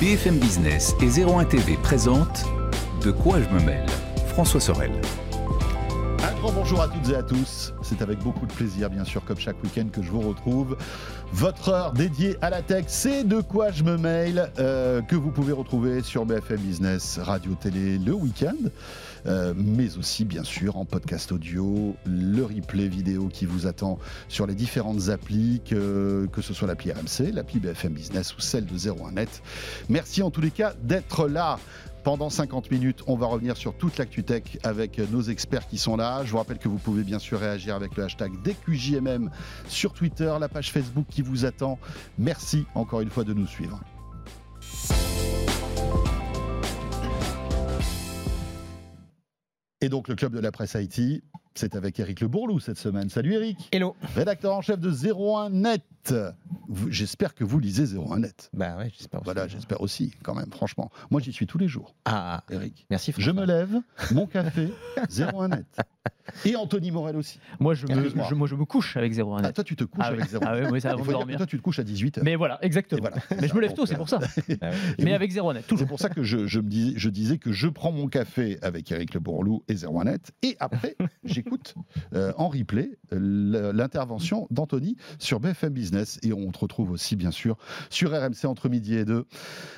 BFM Business et 01 TV présentent De quoi je me mêle François Sorel. Un grand bonjour à toutes et à tous. C'est avec beaucoup de plaisir, bien sûr, comme chaque week-end, que je vous retrouve. Votre heure dédiée à la tech, c'est de quoi je me mail, euh, que vous pouvez retrouver sur BFM Business, radio, télé, le week-end, euh, mais aussi, bien sûr, en podcast audio, le replay vidéo qui vous attend sur les différentes applis, que, que ce soit l'appli RMC, l'appli BFM Business ou celle de 01net. Merci en tous les cas d'être là. Pendant 50 minutes, on va revenir sur toute l'actu tech avec nos experts qui sont là. Je vous rappelle que vous pouvez bien sûr réagir avec le hashtag DQJMM sur Twitter, la page Facebook qui vous attend. Merci encore une fois de nous suivre. Et donc le club de la presse Haïti, c'est avec Eric Le Bourlou cette semaine. Salut Eric. Hello. Rédacteur en chef de 01 Net. J'espère que vous lisez 01 Net. Bah ouais, j'espère aussi. Voilà, j'espère aussi, quand même, franchement. Moi, j'y suis tous les jours, Ah, Eric. merci Je me lève, mon café, 01 net. Et Anthony Morel aussi. Moi je, me, Excuse-moi. je, moi, je me couche avec 0 Ah, toi, tu te couches Ah avec 01 Ah oui, oui, ça que dormir. toi, tu te couches à 18h. Mais voilà, exactement. voilà, Mais je me lève tôt, c'est pour ça. Et Mais avec 0 net, C'est toujours. pour ça que je, je me dis, je disais que je prends mon café avec Eric Le Bourlou et 01 net. Et après, j'écoute euh, en replay l'intervention d'Anthony sur BFM Business. Et on te retrouve aussi, bien sûr, sur RMC entre midi et deux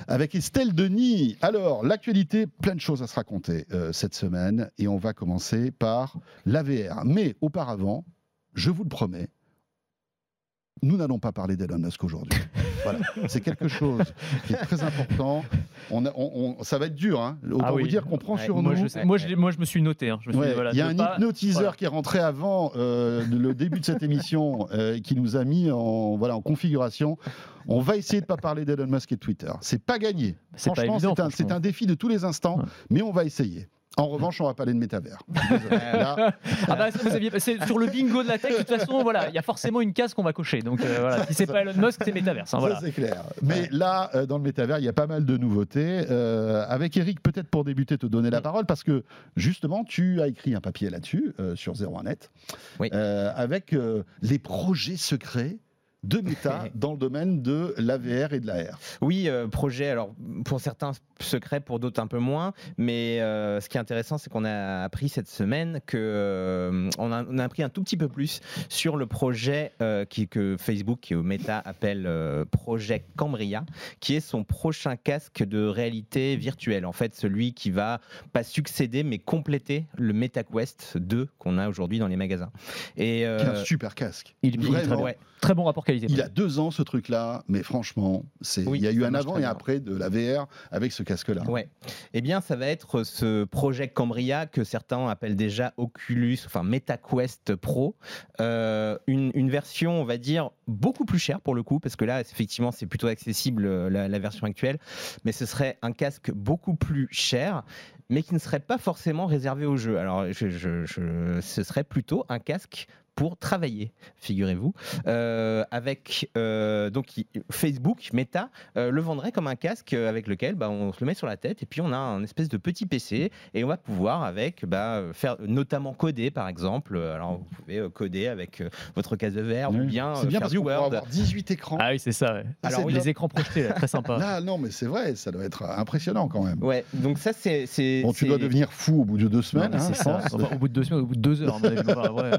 avec Estelle Denis. Alors, l'actualité, plein de choses à se raconter euh, cette semaine. Et on va commencer par l'AVR. Mais auparavant, je vous le promets, nous n'allons pas parler d'Elon Musk aujourd'hui. voilà, c'est quelque chose qui est très important. On a- on- on- ça va être dur, hein. Autant Ah oui. vous dire qu'on prend Ouais, sur Moi nous. je, sais- moi, je, moi, je me suis noté. hein. Je me suis Ouais, dit, voilà, il y a un pas- hypnotiseur voilà. qui est rentré avant euh, le début de cette émission euh, et qui nous a mis en, voilà, en configuration. On va essayer de ne pas parler d'Elon Musk et de Twitter. C'est pas gagné. C'est pas Franchement, évident, c'est un, franchement. c'est un défi de tous les instants, Ouais. mais on va essayer. En revanche, on va parler de métavers. Là, Ah bah, c'est sur le bingo de la tech, de toute façon, voilà, il y a forcément une case qu'on va cocher. Donc euh, voilà, si c'est pas Elon Musk, c'est Metaverse. hein, voilà. c'est clair. Mais là, euh, dans le métavers, il y a pas mal de nouveautés. Euh, avec Eric, peut-être pour débuter, te donner la parole, parce que justement, tu as écrit un papier là-dessus, euh, sur 01net, Oui. euh, avec les projets secrets de Meta dans le domaine de l'AVR et de l'AR. Oui, euh, projet, alors pour certains secret, pour d'autres un peu moins. Mais euh, ce qui est intéressant, c'est qu'on a appris cette semaine que euh, on, a, on a appris un tout petit peu plus sur le projet euh, qui, que Facebook, qui au Meta appelle euh, projet Cambria, qui est son prochain casque de réalité virtuelle. En fait, celui qui va pas succéder, mais compléter le MetaQuest 2 qu'on a aujourd'hui dans les magasins. Et Qui est un super casque. Il, il est très, ouais. Très bon rapport qualité. Il a deux ans ce truc-là, mais franchement, c'est Oui, il y a eu un avant et après de la VR avec ce casque-là. Ouais. Eh bien, ça va être ce projet Cambria que certains appellent déjà Oculus, enfin MetaQuest Pro, Euh, une, une version, on va dire, beaucoup plus chère pour le coup, parce que là, effectivement, c'est plutôt accessible euh, la, la version actuelle, mais ce serait un casque beaucoup plus cher, mais qui ne serait pas forcément réservé au jeu. Alors, je, je- je- ce serait plutôt un casque pour travailler, figurez-vous, Euh, avec euh, donc Facebook, Meta, euh, le vendrait comme un casque avec lequel bah, on se le met sur la tête et puis on a un espèce de petit PC et on va pouvoir avec bah, faire notamment coder par exemple. Alors vous pouvez coder avec votre casque de verre ou Oui. bien, C'est euh, bien faire parce du Word. avoir 18 écrans. Ah oui, c'est ça. ouais. Ah, Alors c'est les top. écrans projetés, là, très sympa. Là, non, mais c'est vrai, ça doit être impressionnant quand même. Ouais, donc ça c'est. c'est- Bon, tu c'est- dois devenir fou au bout de deux Non, semaines. mais hein, ça. Enfin, au bout de deux semaines, au bout de deux heures, ouais.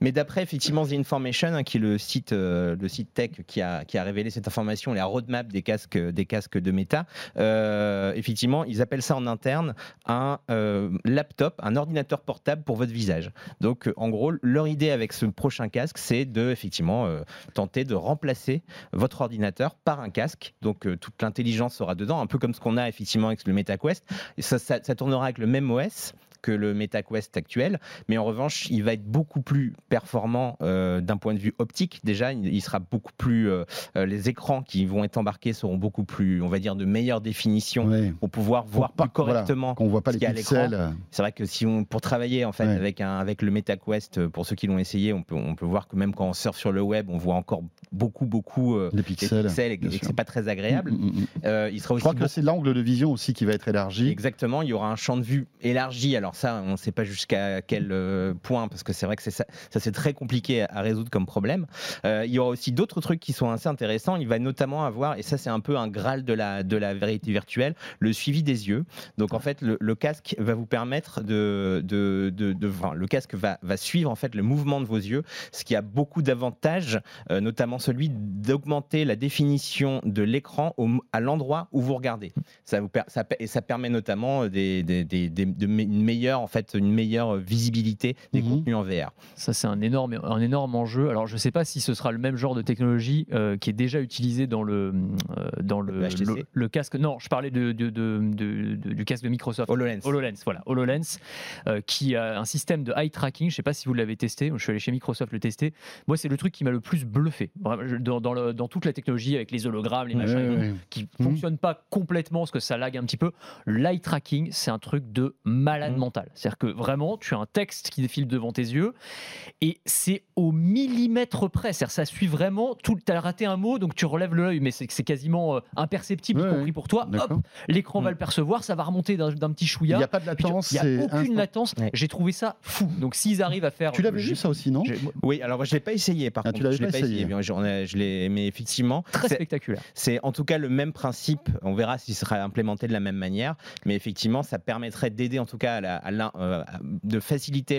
Mais d'après effectivement The Information, hein, qui est le site, euh, le site tech qui a, révélé cette information, la roadmap des casques, des casques de Meta, euh, effectivement, ils appellent ça en interne un euh, laptop, un ordinateur portable pour votre visage. Donc, en gros, leur idée avec ce prochain casque, c'est de effectivement tenter de remplacer votre ordinateur par un casque. Donc, toute l'intelligence sera dedans, un peu comme ce qu'on a effectivement avec le MetaQuest. Et ça, ça, ça tournera avec le même OS que le MetaQuest actuel, mais en revanche, il va être beaucoup plus performant euh, d'un point de vue optique. Déjà, il, sera beaucoup plus. euh, euh, les écrans qui vont être embarqués seront beaucoup plus, on va dire, de meilleure définition pour pouvoir voir pas- plus correctement. Qu'on voit pas ce les qu'il y a à l'écran. pixels. C'est vrai que si on, pour travailler en fait avec un avec le MetaQuest, pour ceux qui l'ont essayé, on peut on peut voir que même quand on surfe sur le web, on voit encore beaucoup beaucoup euh, Les les pixels. pixels et, et que c'est pas très agréable. Mm, mm, mm. Il sera Je aussi crois que c'est l'angle de vision aussi qui va être élargi. Exactement, il y aura un champ de vue élargi. Alors, alors ça, on ne sait pas jusqu'à quel euh, point, parce que c'est vrai que c'est ça, ça c'est très compliqué à, à résoudre comme problème. Euh, il y aura aussi d'autres trucs qui sont assez intéressants. Il va notamment avoir, et ça c'est un peu un graal de la, de la vérité virtuelle, le suivi des yeux. Donc en fait, le, le casque va vous permettre de, de, de, de- enfin, le casque va, va suivre en fait le mouvement de vos yeux, ce qui a beaucoup d'avantages, euh, notamment celui d'augmenter la définition de l'écran au- à l'endroit où vous regardez. Ça vous ça et ça permet notamment des, des, des- des- de me- une meilleure en fait une meilleure visibilité des Mhm. contenus en VR. Ça, c'est un énorme, un énorme enjeu. Alors, je ne sais pas si ce sera le même genre de technologie euh, qui est déjà utilisé dans le, euh, dans le, Le HTC. le- le casque. Non, je parlais de, de- de- de- de- du casque de Microsoft. HoloLens. HoloLens, voilà, HoloLens, euh, qui a un système de eye tracking. Je ne sais pas si vous l'avez testé. Je suis allé chez Microsoft le tester. Moi, c'est le truc qui m'a le plus bluffé. Dans, dans le- dans toute la technologie avec les hologrammes, les machins, qui Mhm. fonctionne pas complètement parce que ça lag un petit peu. L'eye tracking, c'est un truc de malade Mhm. Mental. C'est-à-dire que vraiment, tu as un texte qui défile devant tes yeux et c'est au millimètre près. C'est-à-dire ça suit vraiment. Tu as raté un mot, donc tu relèves l'œil, mais c'est quasiment euh, imperceptible, y compris pour toi. Hop, l'écran va Mhm. le percevoir, ça va remonter d'un petit Il chouïa. n'y a pas de tu- latence. Il n'y a aucune instant. latence. Ouais. J'ai trouvé ça fou. Donc s'ils arrivent à faire. Tu l'avais vu ça aussi, non Oui, alors je l'ai pas essayé par Ah, tu contre. l'avais je l'ai pas essayé. bien, j'en ai- je l'ai, mais effectivement, Très spectaculaire. c'est en tout cas le même principe. On verra si ce sera implémenté de la même manière, mais effectivement, ça permettrait d'aider en tout cas à la- à euh, à- de faciliter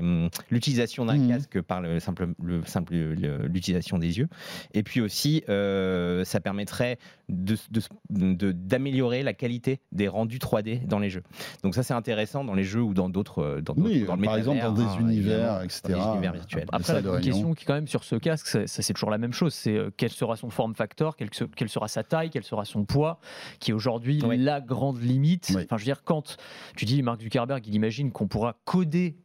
hum, l'utilisation d'un Mhm. casque par le simple, le simple le- l'utilisation des yeux. Et puis aussi, euh, ça permettrait de- de- de- d'améliorer la qualité des rendus 3D dans les jeux. Donc ça, c'est intéressant dans les jeux ou dans d'autres, euh, dans, Oui, dans le par exemple dans des hein, univers, etc. Dans des univers virtuels. Après, la question qui, quand même, sur ce casque, ça, ça, c'est toujours la même chose. C'est euh, quel sera son form factor, quel, se- quelle sera sa taille, quel sera son poids, qui est aujourd'hui Oui. la grande limite. Oui. Enfin, je veux dire, quand tu dis Mark Zuckerberg, il imagine qu'on pourra coder.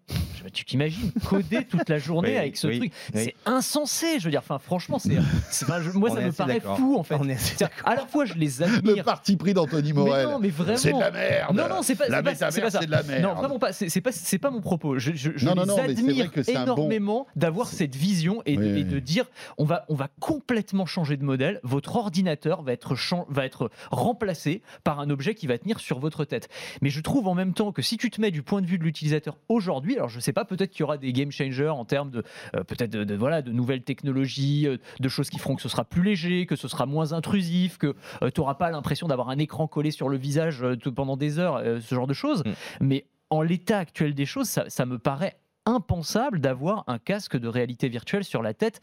Tu t'imagines coder toute la journée Oui, avec ce oui, truc oui. C'est insensé. Je veux dire, enfin, franchement, c'est, moi, On ça me paraît fou en fait. On est à la fois, je les Le admire. parti pris d'Anthony Mais Morel. non, mais vraiment. C'est de la merde. Non, non, c'est pas, La pas, pas ça. c'est de la merde. Non, vraiment pas. C'est pas, c'est pas mon propos. Je, je, je Non, les non, mais admire que un bon- énormément d'avoir cette vision et, de, et de dire on va, on va complètement changer de modèle. Votre ordinateur va être, va être remplacé par un objet qui va tenir sur votre tête. Mais je trouve en même temps que si tu te mets du point de vue de l'utilisateur aujourd'hui, alors je sais pas, peut-être qu'il y aura des game changers en termes de euh, peut-être de, de- voilà de nouvelles technologies, euh, de choses qui feront que ce sera plus léger, que ce sera moins intrusif, que tu n'auras pas l'impression d'avoir un écran collé sur le visage euh, tout- pendant des heures, euh, ce genre de choses. Mm. Mais en l'état actuel des choses, ça, ça me paraît impensable d'avoir un casque de réalité virtuelle sur la tête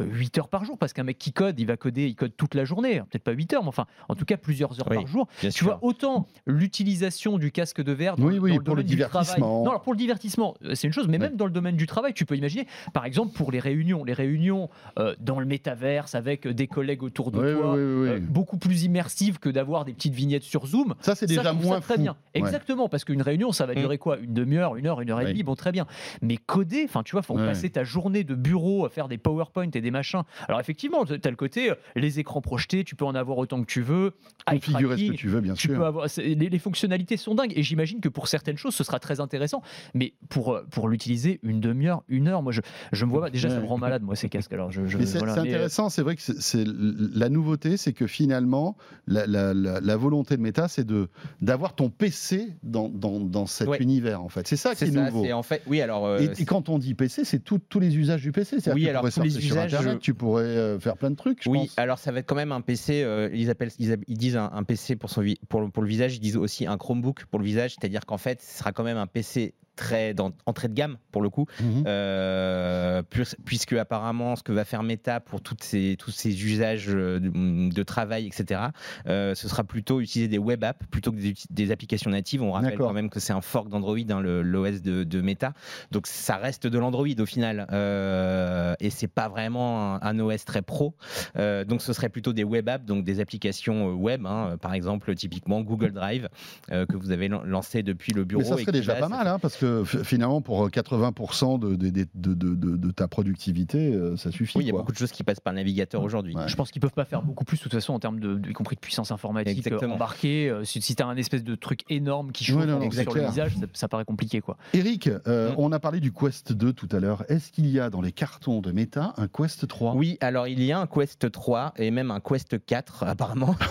euh, 8 heures par jour parce qu'un mec qui code il va coder il code toute la journée peut-être pas 8 heures mais enfin en tout cas plusieurs heures Oui, par jour tu sûr. vois autant l'utilisation du casque de verre dans, Oui, oui, dans le pour le divertissement. non alors pour le divertissement euh, c'est une chose mais même dans le domaine du travail tu peux imaginer par exemple pour les réunions les réunions euh, dans le métaverse avec des collègues autour de toi euh, beaucoup plus immersives que d'avoir des petites vignettes sur Zoom Ça, c'est déjà trouve ça moins très fou. bien. Exactement, parce qu'une réunion, ça va Mm. durer quoi? Une demi-heure, une heure, une heure et demie, bon, très bien. Mais coder, enfin, tu vois, faut Ouais. passer ta journée de bureau à faire des PowerPoint et des machins. Alors, effectivement, tu as le côté, euh, les écrans projetés, tu peux en avoir autant que tu veux. Configurer ce que tracking, tu veux, bien tu sûr. peux avoir, c'est- les, les fonctionnalités sont dingues et j'imagine que pour certaines choses ce sera très intéressant, mais pour, euh, pour l'utiliser une demi-heure, une heure, moi je, je me vois pas. Déjà ça me rend malade moi ces casques. Alors je, je- c'est voilà, euh, intéressant, c'est vrai que c'est- la nouveauté, c'est que finalement, la, la- la- la volonté de Meta, c'est de d'avoir ton PC dans, dans, dans cet Ouais. univers, en fait. C'est ça qui C'est est ça, nouveau. c'est en fait, oui, alors. euh, Et, et quand on dit PC, c'est tout- tous les usages du PC. Oui, que alors, tous les sur usages, Internet, je- tu pourrais euh, faire plein de trucs, je oui, pense. alors ça va être quand même un PC. euh, ils, appellent, ils, disent un, un PC pour, son, vi- pour, pour le visage. Ils disent aussi un Chromebook pour le visage. C'est-à-dire qu'en fait, ce sera quand même un PC très dans, entrée de gamme pour le coup, Mhm. euh, puis- puisque apparemment ce que va faire Meta pour toutes ces, tous ces usages euh, de, de travail, etc., euh, ce sera plutôt utiliser des web apps plutôt que des, applications natives. On rappelle quand même que c'est un fork d'Android, hein, l'OS de, de Meta, donc ça reste de l'Android au final, euh, et c'est pas vraiment un, un OS très pro. Donc ce serait plutôt des web apps, donc des applications web, hein, par exemple typiquement Google Drive que vous avez lan- lancé depuis le bureau. Mais ça serait déjà pas mal, hein, parce que que finalement, pour 80% de, de, de, de, de- de ta productivité, euh, ça suffit. Oui, il y a beaucoup de choses qui passent par le navigateur aujourd'hui. Ouais. Je pense qu'ils peuvent pas faire beaucoup plus, de toute façon, en termes de, de- y compris de puissance informatique euh, Exactement. embarquée. Euh, Si, si tu as un espèce de truc énorme qui chauffe Ouais, non, non, sur le visage, ça, ça paraît compliqué, quoi. Eric, euh, Mm. on a parlé du Quest 2 tout à l'heure. Est-ce qu'il y a dans les cartons de Meta un Quest 3 Oui, alors il y a un Quest 3 et même un Quest 4 apparemment.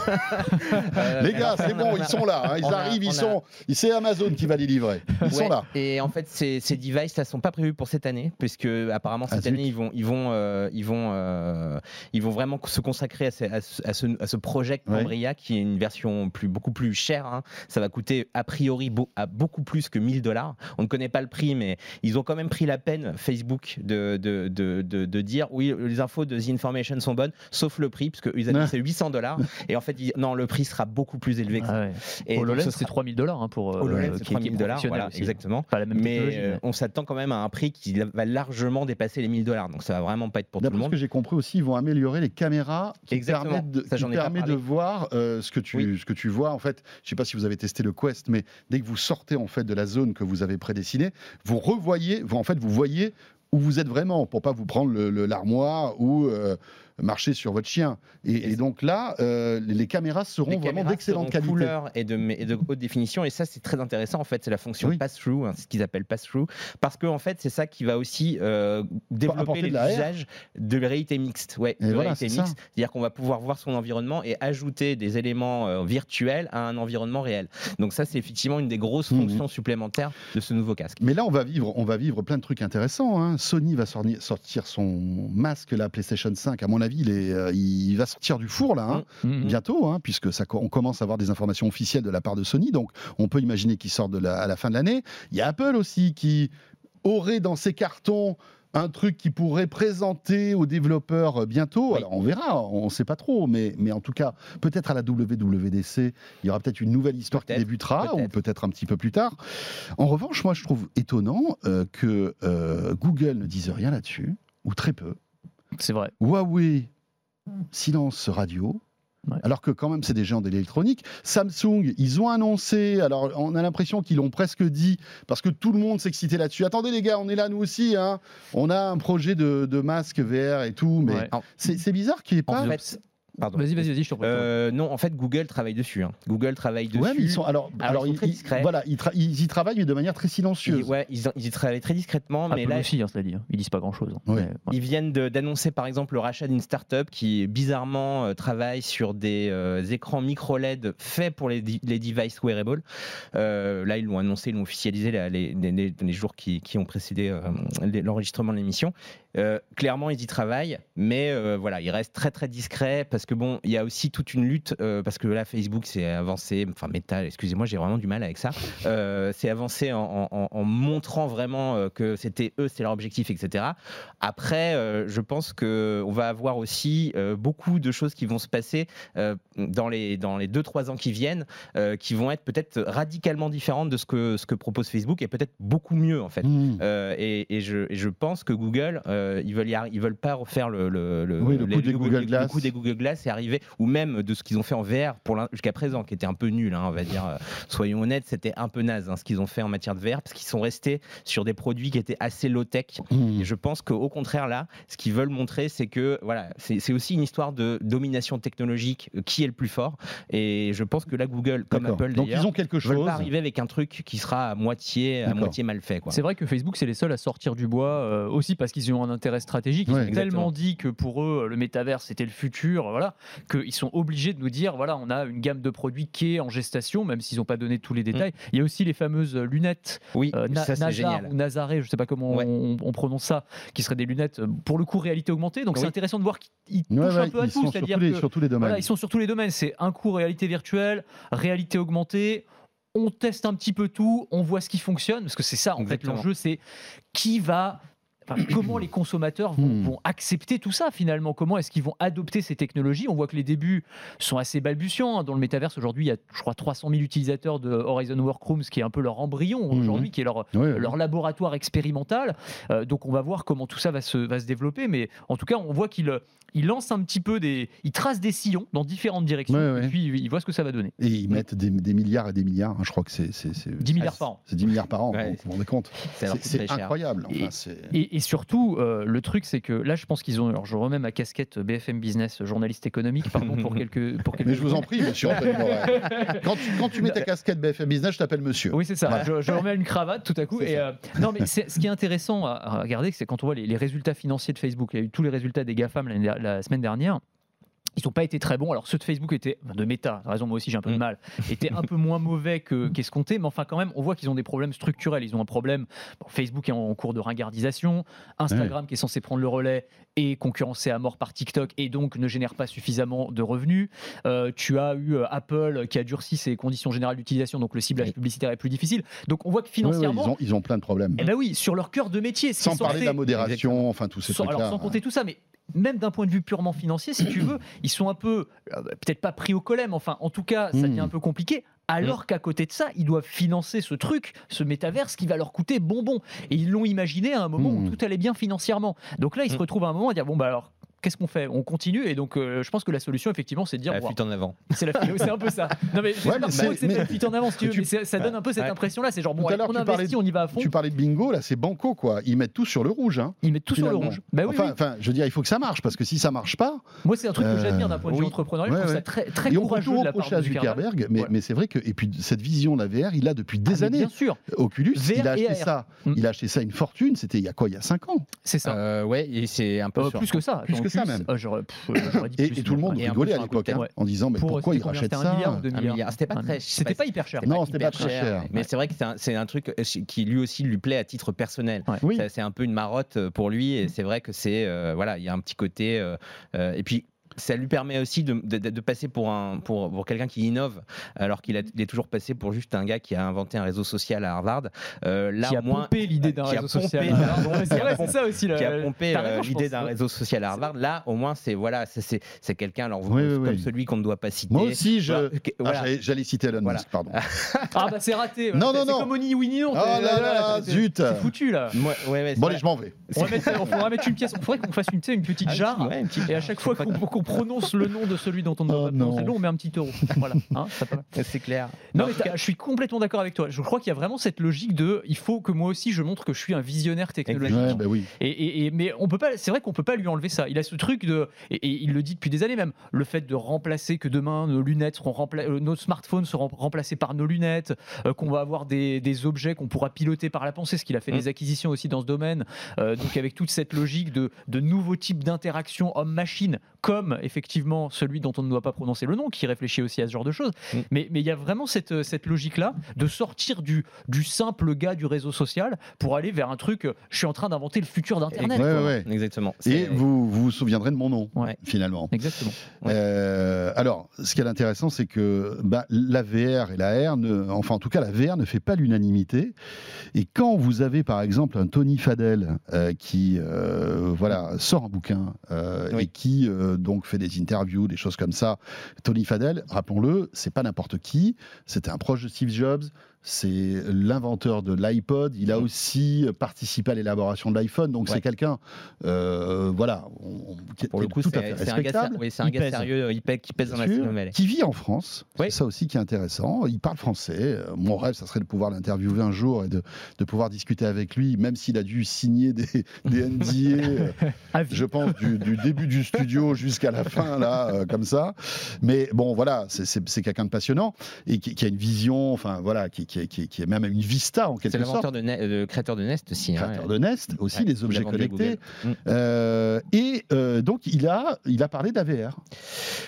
Euh, Les gars, c'est bon, on ils sont là. hein, ils on arrivent, ils a- sont. C'est Amazon qui va les livrer. Ils sont là. Et en fait, ces, ces devices, ne sont pas prévus pour cette année, puisque apparemment Ah, cette zut. année, ils vont, ils vont, euh, ils vont, euh, ils vont vraiment se consacrer à ce, à ce, à ce, à ce Project Ouais. Cambria, qui est une version plus, beaucoup plus chère. hein. Ça va coûter a priori beau- à beaucoup plus que 1000 dollars. On ne connaît pas le prix, mais ils ont quand même pris la peine, Facebook, de, de, de, de, de dire oui, les infos de The Information sont bonnes, sauf le prix, parce qu'ils avaient Ah. dit c'est 800 dollars. Et en fait, ils- non, le prix sera beaucoup plus élevé que ça. Ah ouais. Et HoloLens, ce c'est sera- 3000 dollars hein, pour. euh, HoloLens, c'est est 3000 dollars, professionnel voilà, aussi. exactement. Pas la même Mais technologie, euh, mais- on s'attend quand même à un prix qui va largement dépasser les 1000 dollars. Donc ça va vraiment pas être pour tout le D'après ce monde. que j'ai compris aussi, ils vont améliorer les caméras qui Exactement. permettent de, Ça, qui permet de voir euh, ce, que tu, Oui. ce que tu vois. En fait, je ne sais pas si vous avez testé le Quest, mais dès que vous sortez en fait de la zone que vous avez prédessinée, vous revoyez, vous, en fait, vous voyez où vous êtes vraiment pour pas vous prendre le- le- l'armoire ou euh, marcher sur votre chien. Et, donc là, euh, les, caméras seront Les vraiment d'excellente qualité. couleur et de, et de haute définition et ça c'est très intéressant en fait c'est la fonction Oui. pass-through hein, c'est ce qu'ils appellent pass-through parce que en fait c'est ça qui va aussi euh, développer de les la R. usages de réalité mixte ouais de voilà, réalité mixte c'est-à-dire qu'on va pouvoir voir son environnement et ajouter des éléments euh, virtuels à un environnement réel donc ça c'est effectivement une des grosses Mhm. fonctions supplémentaires de ce nouveau casque Mais là, on va vivre, on va vivre plein de trucs intéressants. hein. Sony va sortir son masque, la PlayStation 5. À mon avis, il, est, euh, il va sortir du four là. hein. Mhm. bientôt, hein, puisque ça, on commence à avoir des informations officielles de la part de Sony, donc on peut imaginer qu'il sort de la- à la fin de l'année. Il y a Apple aussi qui aurait dans ses cartons un truc qui pourrait présenter aux développeurs euh, bientôt. Oui. Alors on verra, on ne sait pas trop, mais, mais en tout cas, peut-être à la WWDC, il y aura peut-être une nouvelle histoire qui débutera, ou peut-être. peut-être un petit peu plus tard. En revanche, moi je trouve étonnant euh, que euh, Google ne dise rien là-dessus, ou très peu. C'est vrai. Huawei, silence radio. Ouais. Alors que quand même c'est des géants de l'électronique. Samsung, ils ont annoncé, alors on a l'impression qu'ils l'ont presque dit, parce que tout le monde s'excitait là-dessus. Attendez les gars, on est là nous aussi, hein. on a un projet de, de masque VR et tout, mais Ouais. c'est bizarre qu'il n'y ait pas... en fait pardon Vas-y, vas-y, vas-y, je. Euh, non en fait Google travaille dessus hein. Google travaille dessus Ouais, mais ils sont alors, Alors, ils sont très discrets. voilà, ils, tra- ils y travaillent mais de manière très Ils- silencieuse. ouais, ils, ils y travaillent très discrètement mais Apple là aussi, hein, hein. Ils disent pas grand-chose. Ouais. Mais, ouais. Ils viennent de- d'annoncer par exemple le rachat d'une start-up qui bizarrement euh, travaille sur des euh, écrans micro LED faits pour les, di- les devices wearables. Euh, là, ils l'ont annoncé, ils l'ont officialisé là, les, les- les- les jours qui, qui ont précédé euh, les- l'enregistrement de l'émission. Euh, clairement, ils y travaillent, mais euh, voilà, ils restent très très discrets parce que bon, il y a aussi toute une lutte euh, parce que là, Facebook s'est avancé, enfin Meta, excusez-moi, j'ai vraiment du mal avec ça. C'est avancé en, en- en montrant vraiment que c'était eux, c'est leur objectif, etc. Après, je pense que on va avoir aussi beaucoup de choses qui vont se passer dans les dans les deux trois ans qui viennent, qui vont être peut-être radicalement différentes de ce que ce que propose Facebook et peut-être beaucoup mieux en fait. Mmh. Et, et je, et je pense que Google, euh, ils veulent ils veulent pas refaire le, le, le- Oui, le coup des Google le Glass. coup des Google Glass et arriver ou même de ce qu'ils ont fait en VR pour jusqu'à présent, qui était un peu nul, hein, on va dire. euh, soyons honnêtes, c'était un peu naze hein, ce qu'ils ont fait en matière de VR parce qu'ils sont restés sur des produits qui étaient assez low tech. Mmh. Et je pense qu'au contraire, là, ce qu'ils veulent montrer, c'est que voilà, c'est aussi une histoire de domination technologique, euh, qui est le plus fort. Et je pense que là, Google, comme. Apple Donc d'ailleurs, ils ont quelque veulent chose. pas arriver avec un truc qui sera à moitié, à moitié mal fait. Quoi. C'est vrai que Facebook, c'est les seuls à sortir du bois euh, aussi parce qu'ils ont un intérêt stratégique. Ils Ouais, ont tellement dit que pour eux, le métavers, c'était le futur, voilà, qu'ils sont obligés de nous dire voilà, on a une gamme de produits qui est en gestation, même s'ils n'ont pas donné tous les détails. Il y a aussi les fameuses lunettes Oui, euh, Na- Mm. ça Nazar ou Nazaré, je sais pas comment Ouais. on, on prononce ça, qui seraient des lunettes euh, pour le coup réalité augmentée. Donc c'est intéressant de voir qu'ils touchent Ouais, un peu à tout, sont sur c'est-à-dire tous, les, que sur tous les domaines. voilà, ils sont sur tous les domaines. C'est un coup réalité virtuelle, réalité augmentée. On teste un petit peu tout, on voit ce qui fonctionne, parce que c'est ça en Exactement. fait l'enjeu, c'est qui va enfin, comment les consommateurs vont, Hmm. vont accepter tout ça finalement? Comment est-ce qu'ils vont adopter ces technologies? On voit que les débuts sont assez balbutiants. Dans le métaverse, aujourd'hui, il y a, je crois, 300 000 utilisateurs de Horizon Workrooms, qui est un peu leur embryon Mhm. aujourd'hui, qui est leur, laboratoire expérimental. Euh, donc on va voir comment tout ça va se, va se développer. Mais en tout cas, on voit qu'il il lance un petit peu des. Il trace des sillons dans différentes directions. Ouais, ouais. Et puis il voit ce que ça va donner. Et ils mettent des, des milliards et des milliards. hein, je crois que c'est. c'est- c'est- 10 milliards par an. C'est 10 milliards par an. Ouais. vous vous rendez compte C'est incroyable. Enfin, Et- c'est- Et, et surtout, euh, le truc, c'est que là, je pense qu'ils ont. Alors, je remets ma casquette BFM Business, journaliste économique, pardon pour quelques. Pour quelques Mais je vous en prie, monsieur. Quand tu, quand tu mets ta casquette BFM Business, je t'appelle monsieur. Oui, c'est ça. Je, je remets une cravate tout à coup. Et, euh, non, mais c'est- ce qui est intéressant à, à regarder, c'est quand on voit les, les résultats financiers de Facebook. Il y a eu tous les résultats des GAFAM l'année der- la semaine dernière. Ils n'ont pas été très bons. Alors ceux de Facebook étaient, enfin, de Meta, raison, moi aussi j'ai un peu de Mm. mal, étaient un peu moins mauvais que- qu'escompté, mais enfin quand même, on voit qu'ils ont des problèmes structurels. Ils ont un problème. bon, Facebook est en, cours de ringardisation, Instagram qui est censé prendre le relais est concurrencé à mort par TikTok et donc ne génère pas suffisamment de revenus. Euh, tu as eu euh, Apple qui a durci ses conditions générales d'utilisation, donc le ciblage publicitaire est plus difficile. Donc on voit que Ouais, ouais, financièrement, ils, ont, ils ont plein de problèmes. eh ben oui, sur leur cœur de métier, Sans parler de la modération, enfin tous ces sans, trucs-là. alors, sans compter tout ça, mais même d'un point de vue purement financier, si tu veux, ils sont un peu, euh, peut-être pas pris au collet, mais enfin, en tout cas, ça devient un peu compliqué. Alors qu'à côté de ça, ils doivent financer ce truc, ce métaverse qui va leur coûter bonbon. Et ils l'ont imaginé à un moment où tout allait bien financièrement. Donc là, ils se retrouvent à un moment à dire bon, bah alors. Qu'est-ce qu'on fait? On continue et donc euh, je pense que la solution effectivement c'est de dire La fuite en avant. c'est la c'est un peu ça. Non mais c'est Ouais, mais que mais- une fuite en avant si tu mais veux, tu- mais c'est- ça donne un peu cette Ouais. impression là. C'est genre bon, on investit, de- on y va à fond. Tu parlais de bingo, là c'est banco quoi. Ils mettent tout sur le rouge. Hein, Ils mettent tout sur le rouge. Bah oui, enfin, oui. enfin, je veux dire, il faut que ça marche parce que si ça marche pas, Moi, c'est un truc que Euh, j'admire d'un point de vue oui. entrepreneurial. Ouais, je trouve ouais. ça très, très et on peut courageux tout de la part reprocher de à Zuckerberg. Mais, mais c'est vrai que et puis cette vision de la VR, il a depuis des Ah, années. Bien sûr, Oculus, VR il a et acheté ça, Mm. il a acheté ça une fortune. C'était il y a quoi Il y a 5 ans? c'est ça. Euh, ouais, et c'est un peu Euh, plus que ça. Plus que ça, même. euh, pff, euh, dit Et, plus, et tout le monde rigolait à l'époque hein, tête. en disant mais Pour- pourquoi c'était il combien rachète C'était un ça milliard milliard. C'était pas Ouais. très- C'était pas hyper cher. Non, c'était pas très cher. Mais Ouais. c'est vrai que c'est un, truc euh, qui lui aussi lui plaît à titre personnel. C'est un peu une marotte euh, pour lui et c'est vrai que c'est euh, voilà, il y a un petit côté et puis ça lui permet aussi de, de- de passer pour un pour, pour quelqu'un qui innove alors qu'il est toujours passé pour juste un gars qui a inventé un réseau social à Harvard. Euh, là qui a au moins pompé l'idée d'un réseau social. C'est vrai, c'est ça aussi. qui a pompé euh, l'idée d'un réseau social à Harvard. Là, au moins, c'est voilà, quelqu'un alors Oui, oui, comme oui. celui qu'on ne doit pas citer. Moi aussi, je. Voilà. Ah, j'allais- citer Elon Voilà. Musk, pardon. Ah bah c'est raté. Non, non, c'est non. comme au ni oui ni non. Oh c'est- là là, c'est- zut. C'est foutu là. Bon, allez, je m'en vais. On va mettre, une pièce. On faudrait qu'on fasse une, une petite Ah, jarre. Et à chaque fois qu'on prononce le nom de celui dont on ne Oh pas prononcer non. le nom, on met un petit euro. Voilà. Hein, ça peut- C'est clair. Non, mais je suis complètement d'accord avec toi. Je crois qu'il y a vraiment cette logique de il faut que moi aussi je montre que je suis un visionnaire technologique. Ouais, bah oui. Et, et- et- mais on peut pas. C'est vrai qu'on peut pas lui enlever ça. Il a ce truc de et, et il le dit depuis des années même. Le fait de remplacer que demain nos lunettes seront rempla- euh, nos smartphones seront remplacés par nos lunettes, euh, qu'on va avoir des, des objets qu'on pourra piloter par la pensée, ce qu'il a fait Mm. des acquisitions aussi dans ce domaine. Euh, donc avec toute cette logique de, de nouveaux types d'interactions homme-machine, comme effectivement celui dont on ne doit pas prononcer le nom, qui réfléchit aussi à ce genre de choses. Mm. Mais mais il y a vraiment cette, cette logique-là de sortir du, du simple gars du réseau social pour aller vers un truc. euh, Je suis en train d'inventer le futur d'Internet. Ouais, ouais. Exactement. Et vous, vous vous souviendrez de mon nom, Ouais. finalement. Exactement. Ouais. Euh, alors, ce qui est intéressant, c'est que bah, la VR et la R, ne, enfin en tout cas la VR ne fait pas l'unanimité. Et quand vous avez par exemple un Tony Fadell euh, qui euh, voilà sort un bouquin euh, Oui. et qui euh, fait des interviews, des choses comme ça, Tony Fadell, rappelons-le, c'est pas n'importe qui, c'était un proche de Steve Jobs. C'est l'inventeur de l'iPod. Il a aussi participé à l'élaboration de l'iPhone. Donc Ouais. c'est quelqu'un, euh, voilà, on- on- qui Pour le coup, tout à c'est un gars, ser- respectable. oui, c'est un Il gars pèse. sérieux, il pèse, qui pèse dans la sûr, Valley. qui vit en France. Oui. C'est ça aussi qui est intéressant. Il parle français. Euh, Mon rêve, ça serait de pouvoir l'interviewer un jour et de, de pouvoir discuter avec lui, même s'il a dû signer des, des NDA, je pense, du, du début du studio jusqu'à la fin, là, euh, comme ça. Mais bon, voilà, c'est- quelqu'un de passionnant et qui, qui a une vision, enfin, voilà, qui, qui, qui, qui est même une vista en C'est quelque sorte. l'inventeur de, de créateur de Nest aussi. hein, Créateur de Nest, aussi Ouais, a objets connectés. Mm. Euh, et euh, donc, il a, il a parlé d'AVR.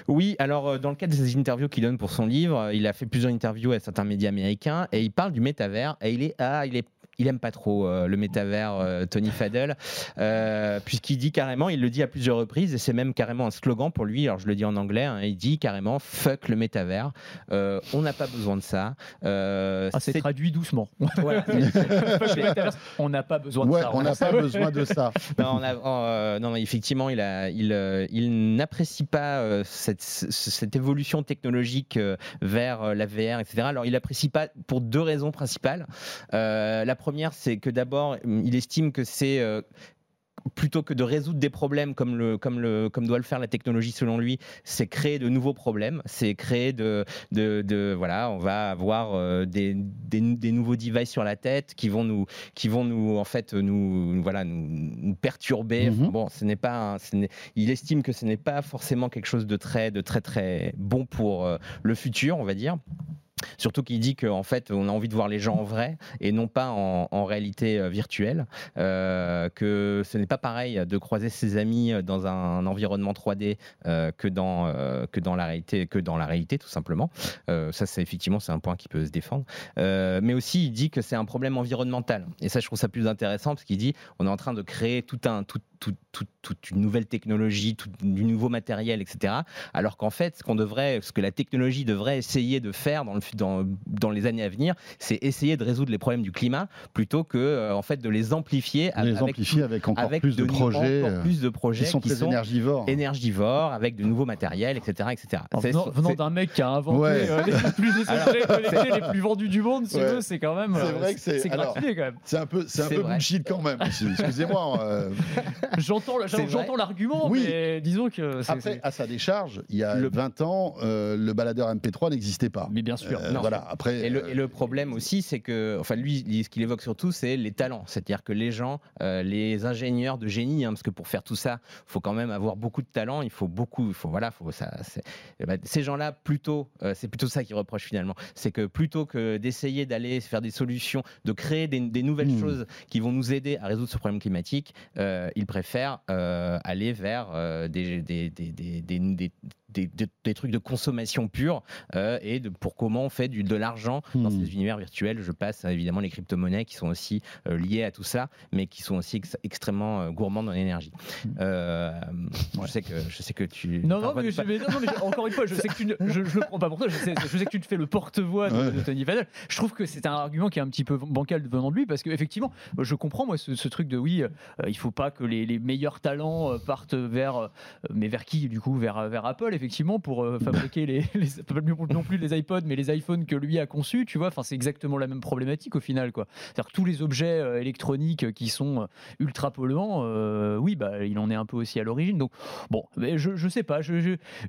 Oui, alors euh, dans le cadre de ses interviews qu'il donne pour son livre, il a fait plusieurs interviews à certains médias américains et il parle du métavers et il est, ah, il est il aime pas trop euh, le métavers, euh, Tony Fadell, euh, puisqu'il dit carrément, il le dit à plusieurs reprises, et c'est même carrément un slogan pour lui. Alors je le dis en anglais, hein, il dit carrément fuck le métavers. Euh, on n'a pas besoin de ça. Euh, Ah, c'est traduit doucement. voilà. on n'a pas besoin de Ouais, ça. on n'a pas besoin de ça. non, on a- euh, non, non, effectivement, il, a, il, euh, il n'apprécie pas euh, cette, évolution technologique euh, vers euh, la VR, etc. Alors, il n'apprécie pas pour deux raisons principales. Euh, la première, c'est que d'abord, il estime que c'est euh, plutôt que de résoudre des problèmes comme, le, comme, le, comme doit le faire la technologie selon lui, c'est créer de nouveaux problèmes, c'est créer de, de, de- voilà, on va avoir euh, des, des, des nouveaux devices sur la tête qui vont nous, qui vont nous en fait nous, voilà, nous, nous perturber. Mhm. Enfin, bon, ce n'est pas, un- ce n'est- il estime que ce n'est pas forcément quelque chose de très, de très très bon pour euh, le futur, on va dire. Surtout qu'il dit qu'en fait, on a envie de voir les gens en vrai et non pas en, réalité euh, virtuelle. Euh, que ce n'est pas pareil de croiser ses amis dans un, environnement 3D euh, que, dans, euh, que, dans la réalité, que dans la réalité, tout simplement. Euh, ça, c'est effectivement c'est un point qui peut se défendre. Euh, mais aussi, il dit que c'est un problème environnemental. Et ça, je trouve ça plus intéressant parce qu'il dit on est en train de créer tout un, tout, tout- tout- toute une nouvelle technologie, tout, du nouveau matériel, etc. Alors qu'en fait, ce qu'on devrait, ce que la technologie devrait essayer de faire dans, le, fu- dans, dans les années à venir, c'est essayer de résoudre les problèmes du climat plutôt que euh, en fait de les amplifier les avec, amplifier avec encore avec plus de, nou- projets encore euh, plus de projets qui sont très énergivores. énergivores, avec de nouveaux matériels, etc., etc. Venant, venant d'un mec qui a inventé Ouais. euh, les, plus, les plus vendus du monde, si Ouais. tu veux, c'est quand même. C'est euh, vrai que c'est- c'est alors- gratifié quand même. C'est un peu, c'est un C'est peu bullshit quand même. Excusez-moi. euh. J'entends. j'entends l'argument, Oui. mais disons que c'est. Après, c'est- à sa décharge, il y a Le- 20 ans, euh, le baladeur MP3 n'existait pas. Mais bien sûr. Euh, Non. voilà. Après, Et le, euh, et le problème aussi, c'est que, enfin, lui, ce qu'il évoque surtout, c'est les talents. C'est-à-dire que les gens, euh, les ingénieurs de génie, hein, parce que pour faire tout ça, il faut quand même avoir beaucoup de talent. Il faut beaucoup, il faut voilà, faut ça. c'est- eh ben, ces gens-là, plutôt, euh, c'est plutôt ça qu'ils reprochent finalement. C'est que plutôt que d'essayer d'aller faire des solutions, de créer des, des nouvelles Hmm. choses qui vont nous aider à résoudre ce problème climatique, euh, ils préfèrent aller vers euh, des, des- trucs de consommation pure euh, et de, pour comment on fait du, de l'argent dans Hmm. ces univers virtuels. Je passe euh, évidemment les crypto-monnaies qui sont aussi euh, liées à tout ça, mais qui sont aussi ex- extrêmement euh, gourmandes en énergie. Euh, Ouais. je, sais que, je sais que tu. Non, non, mais, je- mais non, non, mais je- encore une fois, je sais que tu ne, je, je le prends pas pour toi, je sais, je sais que tu te fais le porte-voix de, Tony Fadell. Je trouve que c'est un argument qui est un petit peu bancal venant de lui, parce qu'effectivement, je comprends moi ce, ce truc de oui, euh, il faut pas que les, les meilleurs talents euh, partent vers, euh, mais vers qui du coup vers, vers Apple, effectivement, pour euh, fabriquer les, non plus les iPods, mais les iPhones que lui a conçus, tu vois, enfin c'est exactement la même problématique au final, quoi. C'est-à-dire que tous les objets euh, électroniques euh, qui sont ultra polluants, euh, oui, bah, il en est un peu aussi à l'origine. Donc, bon, mais je, je sais pas, je-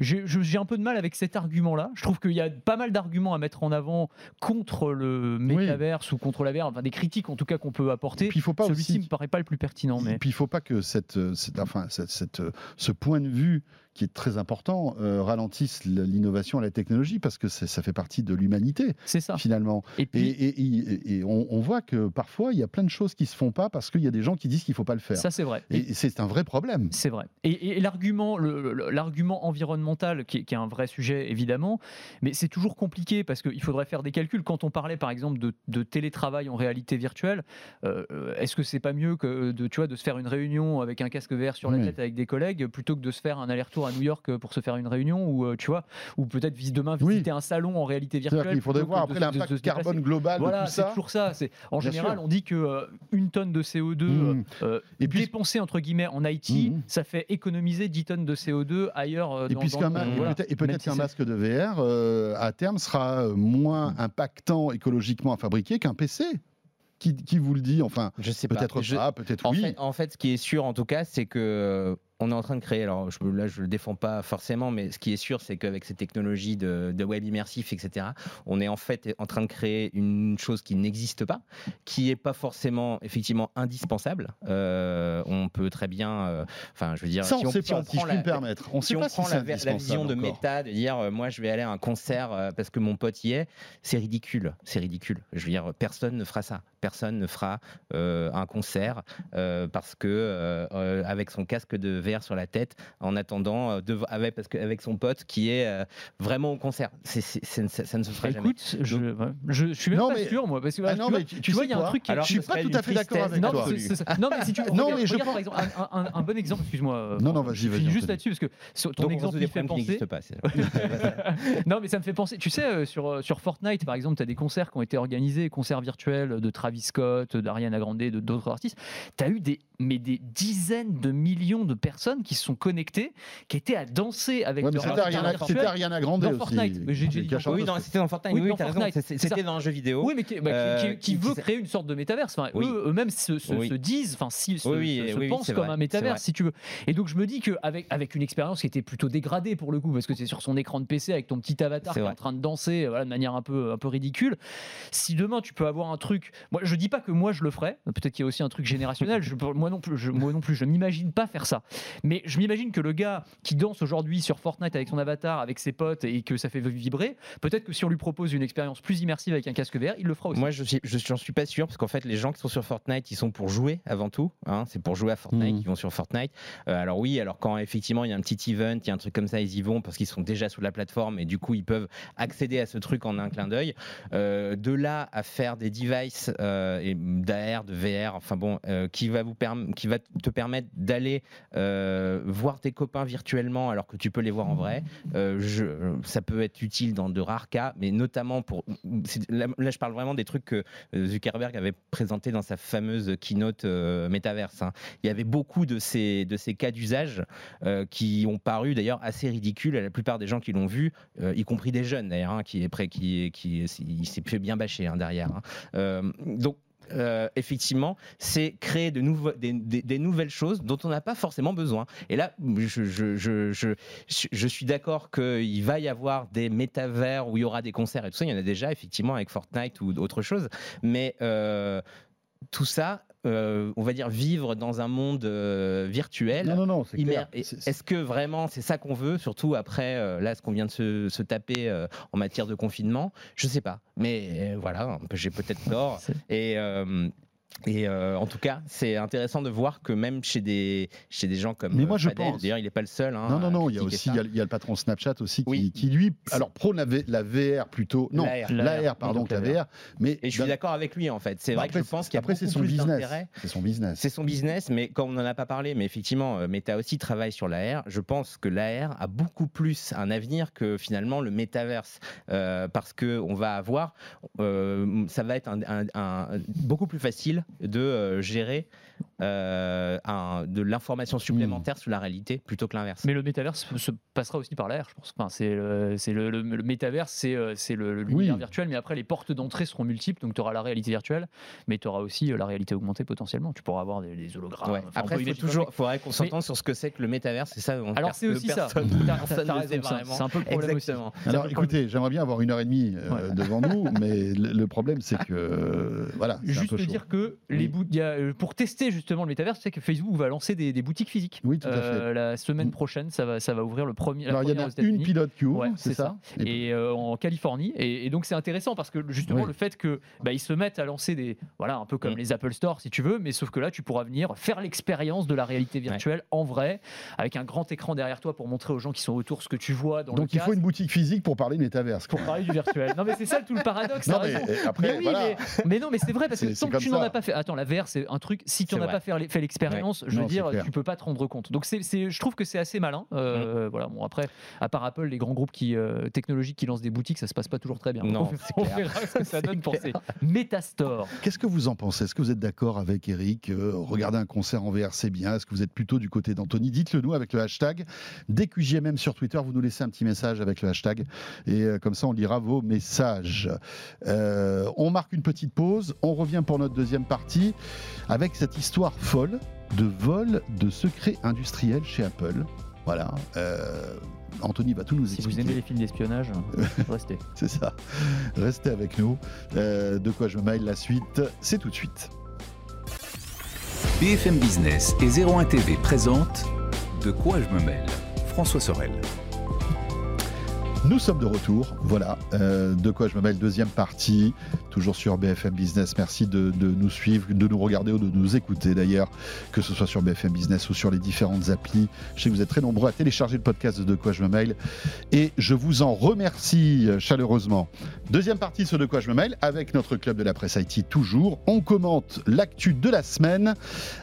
j'ai je- un peu de mal avec cet argument-là. Je trouve qu'il y a pas mal d'arguments à mettre en avant contre le métaverse ou contre la VR, enfin des critiques en tout cas qu'on peut apporter. puis il faut pas Celui-ci aussi. me paraît pas le plus pertinent, mais Et puis il faut pas que cette, cette- enfin, cette- cette, ce point de vue qui est très important euh, ralentisse l- l'innovation et la technologie parce que ça fait partie de l'humanité c'est ça. finalement. Et Et, puis, et- et- et on, on voit que parfois il y a plein de choses qui se font pas parce qu'il y a des gens qui disent qu'il faut pas le faire. ça c'est vrai. Et c'est un vrai problème. C'est vrai. Et, l'argument, l'argument environnemental, qui est, qui est un vrai sujet évidemment, mais c'est toujours compliqué parce qu'il faudrait faire des calculs. Quand on parlait par exemple de, de télétravail en réalité virtuelle, euh, est-ce que c'est pas mieux que de, tu vois, de se faire une réunion avec un casque VR sur la Oui. tête avec des collègues plutôt que de se faire un aller-retour à New York pour se faire une réunion ou euh, tu vois, ou peut-être vis- demain Oui. visiter un salon en réalité virtuelle. qu'il faudrait voir après l'impact carbone global Voilà, c'est toujours ça. C'est en Bien général, sûr. on dit que euh, une tonne de CO2 Mmh. euh, Et puis- dépensée entre guillemets en IT, Mmh. ça fait économiser 10 tonnes de CO2 ailleurs. euh, Et dans- puisqu'un dans- ma- et voilà. peut-être- et Même peut-être si qu'un masque de VR euh, à terme sera euh, moins impactant écologiquement à fabriquer qu'un PC. Qui, qui vous le dit Enfin, Je sais pas. peut-être pas, peut-être En, oui. fait, en fait, ce qui est sûr, en tout cas, c'est que euh, on est en train de créer. Alors je, là, je le défends pas forcément, mais ce qui est sûr, c'est qu'avec ces technologies de, de web immersif, etc., on est en fait en train de créer une chose qui n'existe pas, qui est pas forcément effectivement indispensable. Euh, on peut très bien, euh, enfin, je veux dire, Ça, on si ne on, sait si pas, on si je prend la- me permettre. On si on si prend c'est la, la vision de encore. méta, de dire euh, moi je vais aller à un concert parce que mon pote y est, c'est ridicule, c'est ridicule. Je veux dire, personne ne fera ça, personne ne fera un concert parce que avec son casque de Sur la tête en attendant euh, de, avec, parce que, avec son pote qui est euh, vraiment au concert. C'est- ça, ça ne se fera jamais. Écoute, je, ouais, je, je suis même Non, pas mais- sûr, moi. Parce que, Ah non, tu vois, mais tu- vois, il y a un truc qui Alors, Je suis pas tout à fait d'accord avec non, toi. non, mais si tu Non, regarde, mais je regarde, pense- par exemple un, un- un bon exemple, excuse-moi. Non, non, euh, vas-y, vas-y, juste là-dessus parce que sur ton Donc, on exemple se me des fait penser. pas. non, mais ça me fait penser. Tu sais, euh, sur, euh, sur Fortnite, par exemple, tu as des concerts qui ont été organisés, concerts virtuels de Travis Scott, d'Ariana Grande, de d'autres artistes. Tu as eu des, mais des dizaines de millions de personnes qui se sont connectées, qui étaient à danser avec Ouais, mais leur c'était Ariana, Ariana Grande Dans aussi. Fortnite. Mais j'ai dit Oui, c'était dans Fortnite. Oui, Oui, dans t'as raison. Fortnite, c'est- c'est C'était dans un jeu vidéo. Oui, mais qui, bah, qui- Euh, qui, qui qui- veut créer une sorte de métaverse. Enfin, Oui. eux-mêmes se, se- Oui. se disent, enfin, si, se, Oui, oui, se- se oui, oui, pensent comme vrai, un métaverse, si tu veux. Et donc, je me dis qu'avec avec une expérience qui était plutôt dégradée pour le coup, parce que c'est sur son écran de PC avec ton petit avatar qui est en train de danser voilà, de manière un peu, un peu ridicule. Si demain tu peux avoir un truc. Moi, je dis pas que moi je le ferais, peut-être qu'il y a aussi un truc générationnel. Je, moi non plus, je, moi non plus, je m'imagine pas faire ça. Mais je m'imagine que le gars qui danse aujourd'hui sur Fortnite avec son avatar, avec ses potes et que ça fait vibrer, peut-être que si on lui propose une expérience plus immersive avec un casque VR, il le fera aussi. Moi, je suis, je- j'en suis pas sûr parce qu'en fait, les gens qui sont sur Fortnite, ils sont pour jouer avant tout. hein, c'est pour jouer à Fortnite, Mhm. ils vont sur Fortnite. Euh, alors oui, alors quand effectivement il y a un petit event, il y a un truc comme ça, ils y vont parce qu'ils sont déjà sur la plateforme et du coup ils peuvent accéder à ce truc en un clin d'œil. Euh, de là à faire des devices euh, et d'AR, de VR, enfin bon, euh, qui va vous qui va te permettre d'aller euh, voir tes copains virtuellement alors que tu peux les voir en vrai. Euh, ça peut être utile dans de rares cas, mais notamment pour. Là, je parle vraiment des trucs que euh, Zuckerberg avait présenté dans sa fameuse keynote euh, métaverse. hein. Il y avait beaucoup de ces, de ces cas d'usage qui ont paru d'ailleurs assez ridicules à la plupart des gens qui l'ont vu, y compris des jeunes d'ailleurs, hein, qui est prêt, qui, qui, il s'est bien bâcher hein, derrière. hein. Donc euh, effectivement, c'est créer de des, nouvelles choses dont on n'a pas forcément besoin. Et là, je, suis d'accord qu'il va y avoir des métavers où il y aura des concerts et tout ça. Il y en a déjà, effectivement, avec Fortnite ou autre chose. Mais euh, tout ça, euh, on va dire vivre dans un monde euh, virtuel. Non, non, non, c'est clair. Est-ce que vraiment c'est ça qu'on veut, surtout après euh, là ce qu'on vient de se, se taper en matière de confinement? Je sais pas, mais voilà, j'ai peut-être tort. Et et euh, en tout cas, c'est intéressant de voir que même chez des chez des gens comme Mais moi, euh, je Fadel, pense- d'ailleurs il n'est pas le seul. hein, Non, non, non, il y a aussi il y a, il y a le patron Snapchat aussi qui, Oui. qui, lui, alors prône la, V- la VR plutôt, non, L'AR. pardon, que la VR, mais Et je suis d'accord avec lui en fait. C'est bah, vrai après, que je pense qu'il y a après, beaucoup son plus d'intérêt. c'est son business. C'est son business, mais comme on n'en a pas parlé, mais effectivement, euh, Meta aussi travaille sur l'AR. Je pense que l'AR a beaucoup plus un avenir que finalement le métaverse, euh, parce que on va avoir, euh, ça va être un, un- un- beaucoup plus facile de euh, gérer euh, un- de l'information supplémentaire sur la réalité plutôt que l'inverse. Mais le métaverse se- se passera aussi par l'air, je pense. Enfin, c'est le, c'est le, le, le métaverse, c'est euh, le, le- l'univers Oui. virtuel, mais après les portes d'entrée seront multiples, donc tu auras la réalité virtuelle, mais tu auras aussi euh, la réalité augmentée potentiellement. Tu pourras avoir des, des hologrammes. Ouais. Enfin, on Après, il faut toujours, faudrait qu'on s'entende sur ce que c'est que le métaverse. C'est ça. on- Alors c'est aussi ça. c'est- un peu le problème. Exactement. Un Alors écoutez, j'aimerais bien avoir une heure et demie euh, Ouais. devant nous, mais le, le problème c'est que euh, voilà, un Juste peu chaud. dire que Oui. les bout- il y a, euh, pour tester justement le métaverse, c'est que Facebook va lancer des, des boutiques physiques. Oui, tout à Euh, La semaine Mm. prochaine, ça va, ça va ouvrir le premier. Alors il y en a une pilote qui ouvre, Ouais, c'est ça, et euh, en Californie et, et donc c'est intéressant parce que justement Oui. le fait que bah, ils se mettent à lancer des voilà un peu comme Mm. les Apple Store si tu veux mais sauf que là tu pourras venir faire l'expérience de la réalité virtuelle en vrai avec un grand écran derrière toi pour montrer aux gens qui sont autour ce que tu vois dans Donc le il faut une boutique physique pour parler métaverse. pour parler du virtuel non mais c'est ça tout le paradoxe Non mais euh, après Mais oui, voilà. mais, mais non, mais c'est vrai parce que tant que tu n'en as pas fait. Attends, la VR, c'est un truc. Si tu N'en as vrai. pas fait, fait l'expérience, je veux Non, dire, tu peux pas te rendre compte. Donc, c'est, je trouve que c'est assez malin. Euh, Voilà. Bon, après, à part Apple, les grands groupes qui, euh, technologiques qui lancent des boutiques, ça se passe pas toujours très bien. Non, on, verra ce que ça donne pour ces. Metastore. Qu'est-ce que vous en pensez? Est-ce que vous êtes d'accord avec Eric Euh, Regarder un concert en VR, c'est bien. Est-ce que vous êtes plutôt du côté d'Anthony? Dites-le nous avec le hashtag. Dès que JMM sur Twitter, vous nous laissez un petit message avec le hashtag. Et euh, comme ça, on lira vos messages. Euh, on marque une petite pause. On revient pour notre deuxième partie avec cette histoire folle de vol de secrets industriels chez Apple. Voilà. Euh, Anthony va tout nous Si expliquer. vous aimez les films d'espionnage, restez. C'est ça. Restez avec nous. Euh, de quoi je me maille la suite, c'est tout de suite. BFM Business et 01 TV présentent De quoi je me mêle François Sorel. Nous sommes de retour, voilà, euh, de quoi je me mêle, deuxième partie, toujours sur BFM Business. Merci de, de nous suivre, de nous regarder ou de nous écouter d'ailleurs, que ce soit sur BFM Business ou sur les différentes applis. Je sais que vous êtes très nombreux à télécharger le podcast de De quoi je me mêle et je vous en remercie euh, chaleureusement. Deuxième partie sur De quoi je me mêle avec notre club de la presse IT toujours. On commente l'actu de la semaine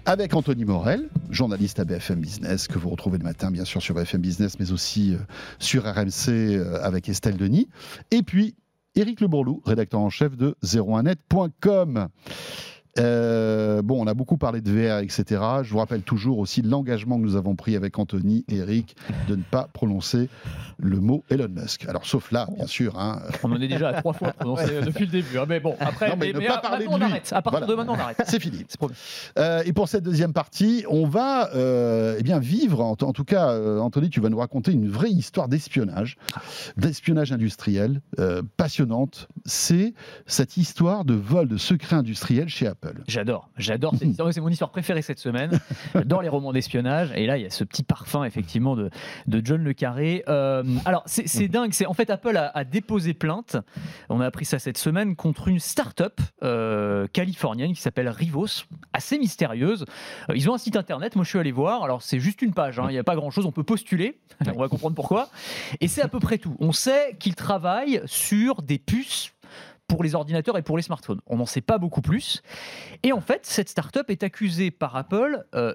avec Anthony Morel, journaliste à BFM Business, que vous retrouvez le matin bien sûr sur BFM Business, mais aussi euh, sur RMC avec Estelle Denis. Et puis Éric Le Bourlou, rédacteur en chef de 01net.com. Euh, bon, on a beaucoup parlé de VR, etc. Je vous rappelle toujours aussi l'engagement que nous avons pris avec Anthony et Eric de ne pas prononcer le mot Elon Musk. Alors, sauf là, bien sûr. hein. On en est déjà à trois fois prononcé depuis le début. hein, mais bon, après, Non, mais ne pas à- parler de on lui. arrête. À partir Voilà. de maintenant, on arrête. C'est fini. Euh, et pour cette deuxième partie, on va euh, eh bien vivre, en, en tout cas, euh, Anthony, tu vas nous raconter une vraie histoire d'espionnage, d'espionnage industriel, euh, passionnante. C'est cette histoire de vol de secrets industriels chez Apple. J'adore, j'adore. C'est mon histoire préférée cette semaine. J'adore les romans d'espionnage. Et là, il y a ce petit parfum, effectivement, de, de John Le Carré. Euh, alors, c'est c'est dingue. En fait, Apple a, a déposé plainte. On a appris ça cette semaine contre une start-up euh, californienne qui s'appelle Rivos, assez mystérieuse. Euh, Ils ont un site internet. Moi, je suis allé voir. Alors, c'est juste une page. hein. Il n'y a pas grand-chose. On peut postuler. On va comprendre pourquoi. Et c'est à peu près tout. On sait qu'ils travaillent sur des puces pour les ordinateurs et pour les smartphones. On n'en sait pas beaucoup plus. Et en fait, cette start-up est accusée par Apple euh,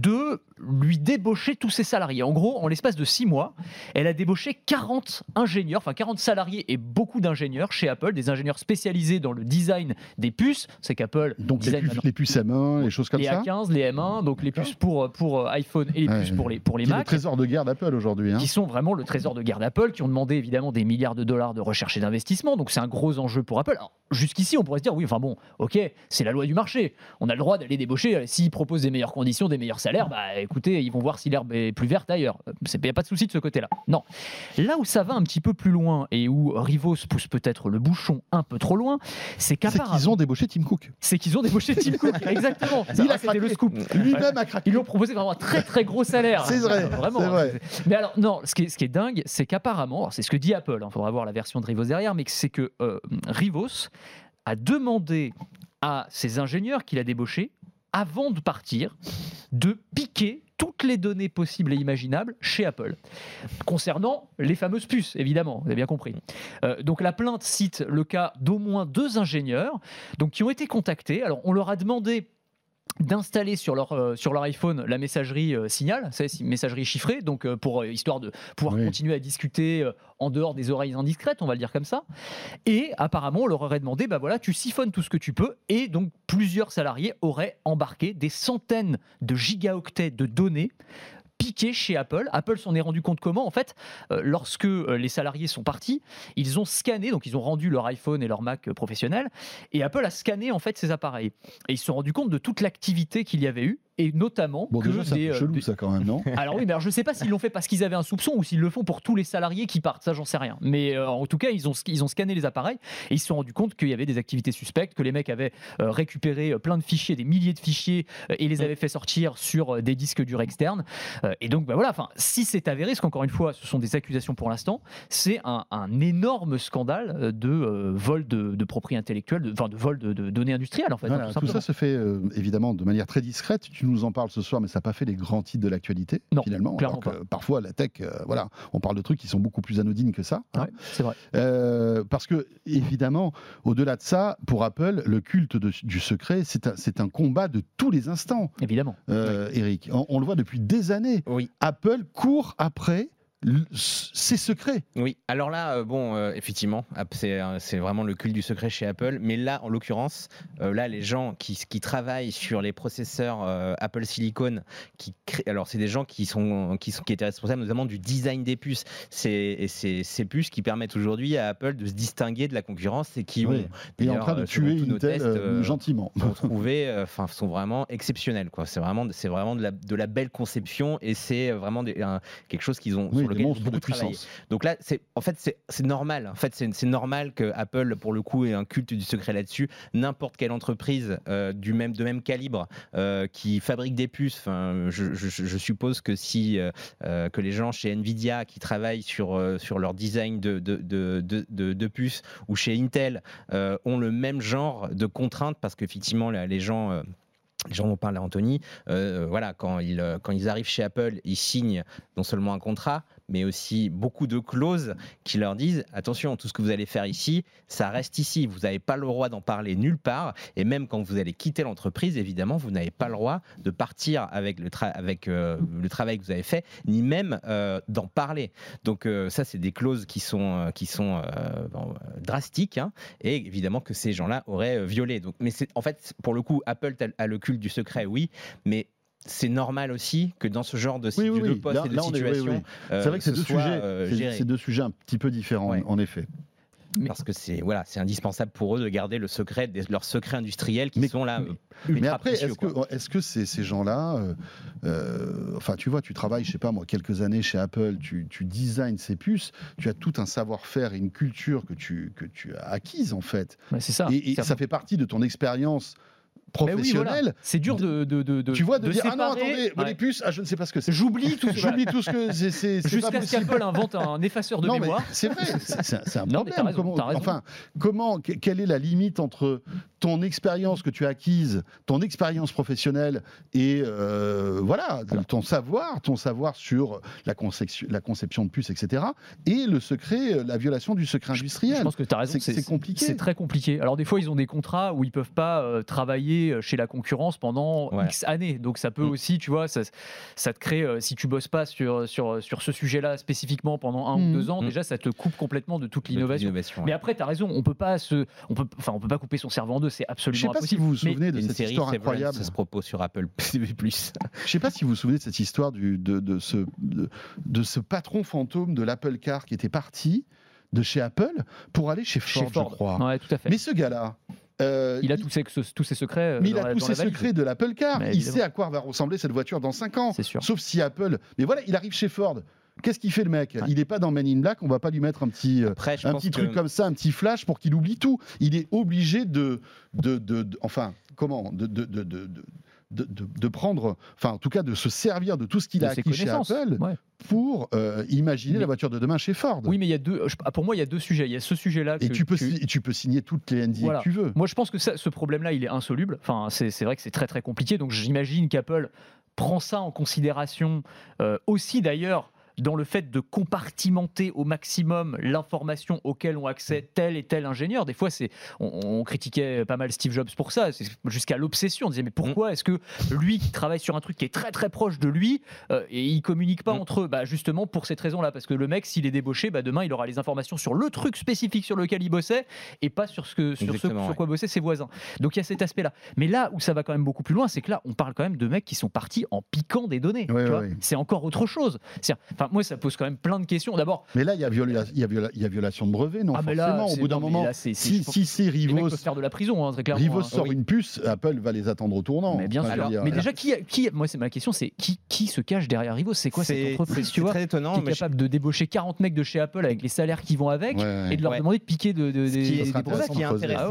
de lui débaucher tous ses salariés. En gros, en l'espace de six mois, elle a débauché 40 ingénieurs, enfin 40 salariés et beaucoup d'ingénieurs chez Apple, des ingénieurs spécialisés dans le design des puces. C'est qu'Apple Donc les puces, les puces M1, les choses comme les ça. A15, les M1, donc les puces pour, pour iPhone et les Ouais, puces pour les, pour les Qui est le Mac trésor de guerre d'Apple aujourd'hui. hein. qui sont vraiment le trésor de guerre d'Apple, qui ont demandé évidemment des milliards de dollars de recherche et d'investissement. Donc c'est un gros enjeu pour Apple. Alors, jusqu'ici, on pourrait se dire, oui, enfin bon, ok, c'est la loi du marché. On a le droit d'aller débaucher. Euh, S'ils proposent des meilleures conditions, des meilleurs salaires, bah écoutez, ils vont voir si l'herbe est plus verte ailleurs. Il n'y a pas de souci de ce côté-là. Non. Là où ça va un petit peu plus loin et où Rivos pousse peut-être le bouchon un peu trop loin, c'est C'est qu'apparemment. qu'ils ont débauché Tim Cook. C'est qu'ils ont débauché Tim Cook. Exactement. Il a le craqué. scoop. Lui-même a craqué. Ils lui ont proposé vraiment un très très gros salaire. C'est vrai, vraiment. c'est vrai. Mais alors, non, ce qui est, ce qui est dingue, c'est qu'apparemment, c'est ce que dit Apple, il faudra voir la version de Rivos derrière, mais c'est que euh, Rivos a demandé à ses ingénieurs qu'il a débauchés, avant de partir, de piquer toutes les données possibles et imaginables chez Apple. Concernant les fameuses puces, évidemment, vous avez bien compris. Euh, donc la plainte cite le cas d'au moins deux ingénieurs donc, qui ont été contactés. Alors on leur a demandé d'installer sur leur, euh, sur leur iPhone la messagerie euh, Signal, c'est messagerie chiffrée, donc euh, pour histoire de pouvoir Oui. continuer à discuter en dehors des oreilles indiscrètes, on va le dire comme ça. Et apparemment, on leur aurait demandé, bah voilà, tu siphonnes tout ce que tu peux, et donc plusieurs salariés auraient embarqué des centaines de gigaoctets de données piquées chez Apple. Apple s'en est rendu compte comment En fait, euh, lorsque euh, les salariés sont partis, ils ont scanné, donc ils ont rendu leur iPhone et leur Mac euh, professionnels, et Apple a scanné en fait ces appareils. Et ils se sont rendus compte de toute l'activité qu'il y avait eu, et notamment Bon, que déjà, des, euh, chelou, des- ça, quand même, non alors oui, mais alors je ne sais pas s'ils l'ont fait parce qu'ils avaient un soupçon ou s'ils le font pour tous les salariés qui partent, ça j'en sais rien. Mais euh, en tout cas, ils ont, ils ont scanné les appareils et ils se sont rendus compte qu'il y avait des activités suspectes, que les mecs avaient euh, récupéré plein de fichiers, des milliers de fichiers euh, et les avaient fait sortir sur euh, des disques durs externes. Euh, et donc bah voilà, enfin, si c'est avéré, parce qu'encore une fois, ce sont des accusations pour l'instant, c'est un, un énorme scandale de euh, vol de, de propriété intellectuelle, enfin de vol de, de données industrielles en fait. Voilà, hein, tout ça se fait euh, évidemment de manière très discrète. Tu nous en parles ce soir, mais ça n'a pas fait les grands titres de l'actualité, finalement. clairement Alors que parfois, la tech, euh, voilà, on parle de trucs qui sont beaucoup plus anodines que ça. hein. C'est vrai. Euh, parce que, évidemment, au-delà de ça, pour Apple, le culte de- du secret, c'est un, combat de tous les instants, Évidemment. euh, Eric. On, on le voit depuis des années. Oui. Apple court après ses secrets. Oui, alors là, euh, bon, euh, effectivement, c'est euh, c'est vraiment le culte du secret chez Apple. Mais là, en l'occurrence, euh, là, les gens qui, qui travaillent sur les processeurs Apple Silicon, qui créent, alors c'est des gens qui sont, qui sont qui étaient responsables notamment du design des puces. C'est c'est ces puces qui permettent aujourd'hui à Apple de se distinguer de la concurrence et qui Oui. ont Et en train de tuer tous nos tests, gentiment. euh, enfin, sont vraiment exceptionnels. Quoi. C'est vraiment, c'est vraiment de la, de la belle conception et c'est vraiment des- un- quelque chose qu'ils ont, Oui. Sur lequel beaucoup. Donc là, c'est en fait c'est normal. En fait, c'est normal que Apple, pour le coup, ait un culte du secret là-dessus. N'importe quelle entreprise euh, du même de même calibre euh, qui fabrique des puces. Enfin, je, je- je suppose que si euh, que les gens chez Nvidia qui travaillent sur euh, sur leur design de de, de, de, de- de puces ou chez Intel euh, ont le même genre de contraintes parce qu'effectivement les gens euh, les gens vont parler à Anthony. Euh, voilà, quand ils, quand ils arrivent chez Apple, ils signent non seulement un contrat, mais aussi beaucoup de clauses qui leur disent attention, tout ce que vous allez faire ici, ça reste ici. Vous n'avez pas le droit d'en parler nulle part. Et même quand vous allez quitter l'entreprise, évidemment, vous n'avez pas le droit de partir avec le, tra- avec, euh, le travail que vous avez fait, ni même euh, d'en parler. Donc, euh, ça, c'est des clauses qui sont, qui sont drastiques. hein, et évidemment que ces gens-là auraient violé. Donc, mais en fait, pour le coup, Apple a le culte du secret, oui, mais c'est normal aussi que dans ce genre de, Oui, oui, de oui. poste Là- et de là, on est- oui, situation, oui. euh, C'est vrai que c'est ce deux soit, sujets, euh, c'est- c'est deux sujets un petit peu différents, Ouais. en effet. parce que c'est voilà, c'est indispensable pour eux de garder le secret, des- leurs secrets industriels qui Mais- sont là. mais- euh, ultra Mais après, précieux, est-ce que, ces, ces gens-là, euh, euh, enfin, tu vois, tu travailles, je sais pas moi, quelques années chez Apple, tu, tu designs ces puces, tu as tout un savoir-faire et une culture que tu, que tu as acquise en fait. Ouais, c'est ça. et et C'est- ça fait partie de ton expérience Oui, voilà. C'est dur de, de, de, de- tu vois, de, de dire, ah non, attendez, Ouais. les puces, ah, je ne sais pas ce que c'est. J'oublie tout. J'oublie tout ce que c'est. Jusqu'à ce qu'Apple invente un effaceur de non, mémoire. c'est vrai, c'est un- Non, problème. raison, comment. Enfin, comment, que- quelle est la limite entre ton expérience que tu as acquise, ton expérience professionnelle et euh, voilà, ton savoir, ton savoir sur la conception, la conception de puces, etc. Et le secret, euh, la violation du secret industriel. Je pense que tu as raison. C'est- c'est compliqué. C'est très compliqué. Alors des fois, ils ont des contrats où ils peuvent pas euh, travailler euh, chez la concurrence pendant Ouais. X années. Donc ça peut Mm. aussi, tu vois, ça, ça te crée. euh, si tu bosses pas sur sur sur ce sujet-là spécifiquement pendant un Mm. ou deux ans, Mm. déjà ça te coupe complètement de toute l'innovation. Mais après, tu as raison. On peut pas se, on peut, enfin, on peut pas couper son cerveau en deux. C'est Je absolument sais pas si impossible. vous vous souvenez de une cette série histoire Severance, incroyable. ça se propose sur Apple TV+. Je sais pas si vous vous souvenez de cette histoire du, de, de ce, de, de ce patron fantôme de l'Apple Car qui était parti de chez Apple pour aller chez Ford, Chez Ford. je crois. Ouais, tout à fait. Mais ce gars-là, euh, il a tous ses, tous ses secrets. euh, mais il a la- tous ses secrets de l'Apple Car. Mais il évidemment. sait à quoi va ressembler cette voiture dans 5 ans. C'est sûr. Sauf si Apple. Mais voilà, il arrive chez Ford. Qu'est-ce qu'il fait le mec? Ouais. Il n'est pas dans Men in Black. On va pas lui mettre un petit. euh, Après, un petit que- truc comme ça, un petit flash pour qu'il oublie tout. Il est obligé de, de, de- de- enfin, comment, de, de, de, prendre, enfin, en tout cas, de se servir de tout ce qu'il a acquis chez. Apple Ouais. pour euh, imaginer Mais- la voiture de demain chez Ford. Oui, mais il y a deux. je- Pour moi, il y a deux sujets. Il y a ce sujet-là. Et tu peux, tu- peux signer toutes les NDA Voilà. que tu veux. Moi, je pense que ça- ce problème-là, il est insoluble. Enfin, c'est c'est vrai que c'est très très compliqué. Donc, j'imagine qu'Apple prend ça en considération euh, aussi d'ailleurs dans le fait de compartimenter au maximum l'information auquel ont accès tel et tel ingénieur. Des fois, c'est on, on critiquait pas mal Steve Jobs pour ça, c'est jusqu'à l'obsession. On disait mais pourquoi est-ce que lui qui travaille sur un truc qui est très très proche de lui euh, et ils communiquent pas Mm. entre eux? Bah justement pour cette raison-là, parce que le mec s'il est débauché, bah demain il aura les informations sur le truc spécifique sur lequel il bossait et pas sur ce que sur ce quoi bossaient ses voisins. Donc il y a cet aspect-là. Mais là où ça va quand même beaucoup plus loin, c'est que là on parle quand même de mecs qui sont partis en piquant des données. Ouais, ouais. C'est encore autre chose. Enfin moi ça pose quand même plein de questions. D'abord, Mais là, il y, a viola- il y a viola- il y a violation de brevet, non ah mais forcément. là, Au c'est- bout d'un moment, là, c'est- c'est- si, si c'est Rivos, faire de la prison hein, très clairement. Rivos hein. sort Oui. une puce, Apple va les attendre au tournant. Mais bien Enfin, sûr. mais déjà, qui, qui moi, c'est ma question, c'est qui, qui se cache derrière Rivos? C'est quoi cette entreprise, c'est tu vois, très étonnant. qui est capable de débaucher 40 mecs de chez Apple avec les salaires qui vont avec ouais, ouais. et de leur Ouais. demander de piquer de, de- Ce qui, est, intéressant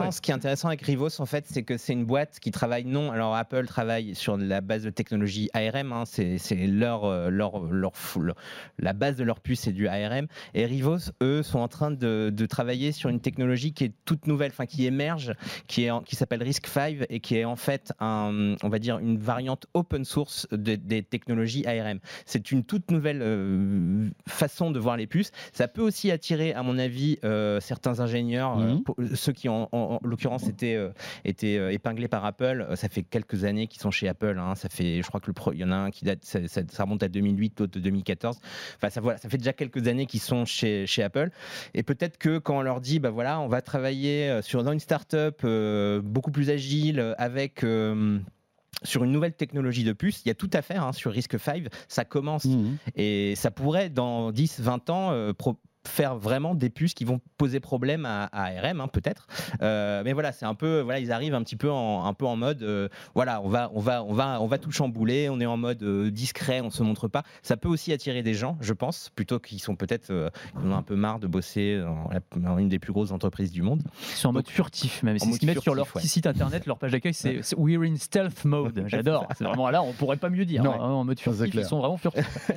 Ah ce qui est intéressant avec Rivos, en fait, c'est que c'est une boîte qui travaille non. Alors Apple travaille sur la base de technologie ARM. hein, c'est leur, euh, leur, leur, leur- la base de leur puce, c'est du ARM. Et Rivos, eux, sont en train de, de travailler sur une technologie qui est toute nouvelle, enfin qui émerge, qui est en- qui s'appelle RISC-V et qui est en fait un, on va dire une variante open source de- des technologies ARM. C'est une toute nouvelle euh, façon de voir les puces. Ça peut aussi attirer, à mon avis, euh, certains ingénieurs, euh, Mhm. ceux qui en, en- en l'occurrence étaient, étaient épinglés par Apple. Ça fait quelques années qu'ils sont chez Apple. hein. Ça fait, je crois que le pro- il y en a un qui date, ça, ça- ça remonte à 2008, l'autre de 2014. Enfin, ça, voilà, ça fait déjà quelques années qu'ils sont chez, chez Apple. Et peut-être que quand on leur dit, bah voilà, on va travailler euh, sur dans une start-up euh, beaucoup plus agile, avec euh, sur une nouvelle technologie de puce, il y a tout à faire hein, sur Risk 5. Ça commence Mhm. et ça pourrait, dans 10-20 ans, euh, pro- faire vraiment des puces qui vont poser problème à, à ARM, hein, peut-être. Euh, mais voilà, c'est un peu, voilà, ils arrivent un petit peu en, un peu en mode, euh, voilà, on va, on va, on va, on va tout chambouler. On est en mode euh, discret, on se montre pas. Ça peut aussi attirer des gens, je pense, plutôt qu'ils sont peut-être, euh, en ont un peu marre de bosser dans, la- dans une des plus grosses entreprises du monde. Ils sont en mode furtif même. C'est ce qu'ils mettent sur leur ouais. petit site internet, leur page d'accueil, c'est We're in stealth mode. J'adore. C'est vraiment là, on pourrait pas mieux dire. Non. hein, en mode furtif, ils sont vraiment furtifs. Mais,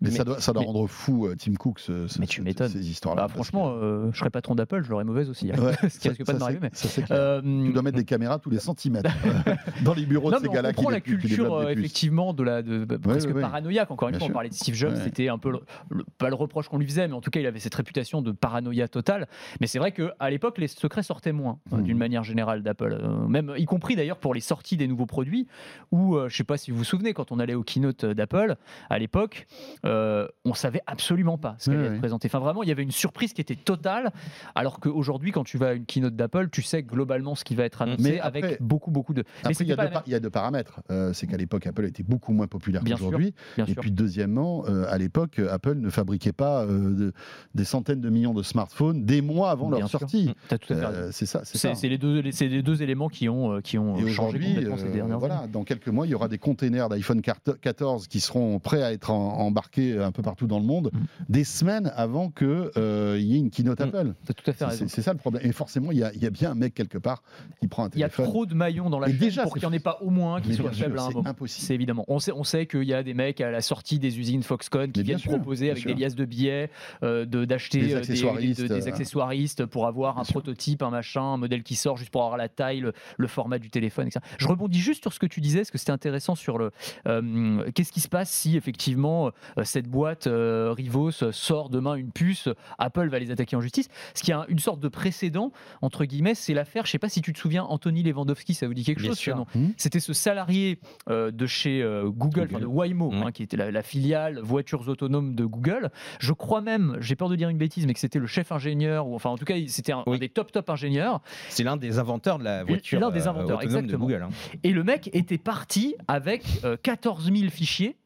Mais- ça doit, ça doit mais- rendre fou Tim Cook, ce, ce- Mais tu m'étonnes. Ces histoires-là. Bah, franchement, que- euh, je serais patron d'Apple, je l'aurais mauvaise aussi. hein. Ouais, ce qui risque pas de ça, m'arriver. c'est- mais- ça, c'est clair. Euh, Tu dois mettre des caméras tous les centimètres euh, dans les bureaux Non, de ces on gars-là qui, comprend la culture euh, effectivement de la de, bah, Ouais, presque ouais, paranoïaque. Encore une Bien fois, on parlait de Steve Jobs, c'était un peu le- le- pas le reproche qu'on lui faisait, mais en tout cas il avait cette réputation de paranoïa totale. Mais c'est vrai qu'à l'époque les secrets sortaient moins euh, Mhm. d'une manière générale d'Apple, même y compris d'ailleurs pour les sorties des nouveaux produits. Où je sais pas si vous vous souvenez quand on allait au keynote d'Apple à l'époque, on savait absolument pas ce qu'allait être présenté. Enfin vraiment il y avait une surprise qui était totale, alors qu'aujourd'hui quand tu vas à une keynote d'Apple, tu sais globalement ce qui va être annoncé Mais après- avec beaucoup beaucoup de. Après, il y, a deux la par- il y a deux paramètres. Euh, c'est qu'à l'époque, Apple était beaucoup moins populaire qu'aujourd'hui. Et sûr. puis, deuxièmement, euh, à l'époque, Apple ne fabriquait pas euh, de- des centaines de millions de smartphones des mois avant Bien leur sûr. sortie. Mm, c'est ça. C'est les deux, les deux éléments qui ont, qui ont Et changé aujourd'hui, complètement ces dernières voilà, années. dans quelques mois, il y aura des containers d'iPhone 14 qui seront prêts à être en- embarqués un peu partout dans le monde, Mm. des semaines avant qu'il y ait une keynote Mm. Apple. T'as tout à fait C'est- raison. C'est c'est ça le problème. Et forcément, il y a, il y a bien un mec quelque part qui prend un Il y a téléphone. trop de maillons dans la chaîne déjà, pour qu'il n'y en ait pas au moins qui soit faible à un c'est moment. impossible. C'est évidemment. On sait, on sait qu'il y a des mecs à la sortie des usines Foxconn qui viennent sûr, proposer avec sûr. des liasses de billets, euh, de- d'acheter Des euh, accessoiristes, des, des euh, accessoiristes pour avoir un prototype, un machin, un modèle qui sort juste pour avoir la taille, le, le format du téléphone, etc. Je rebondis juste sur ce que tu disais, parce que c'était intéressant sur le. euh, Qu'est-ce qui se passe si effectivement euh, cette boîte euh, Rivos sort demain une puce, Apple va les attaquer en justice Ce qui a une sorte de précédent entre guillemets, c'est l'affaire. Je sais pas si tu te souviens, Anthony Lewandowski, ça vous dit quelque Bien chose sûr. Hmm. C'était ce salarié euh, de chez euh, Google, enfin, de Waymo, hein, qui était la, la filiale voitures autonomes de Google. Je crois même, j'ai peur de dire une bêtise, mais que c'était le chef ingénieur, ou enfin en tout cas, c'était un, des top top ingénieurs. C'est l'un des inventeurs de la voiture L'un des euh, inventeurs, autonome de exactement. Google. hein. Et le mec était parti avec euh, 14 000 fichiers.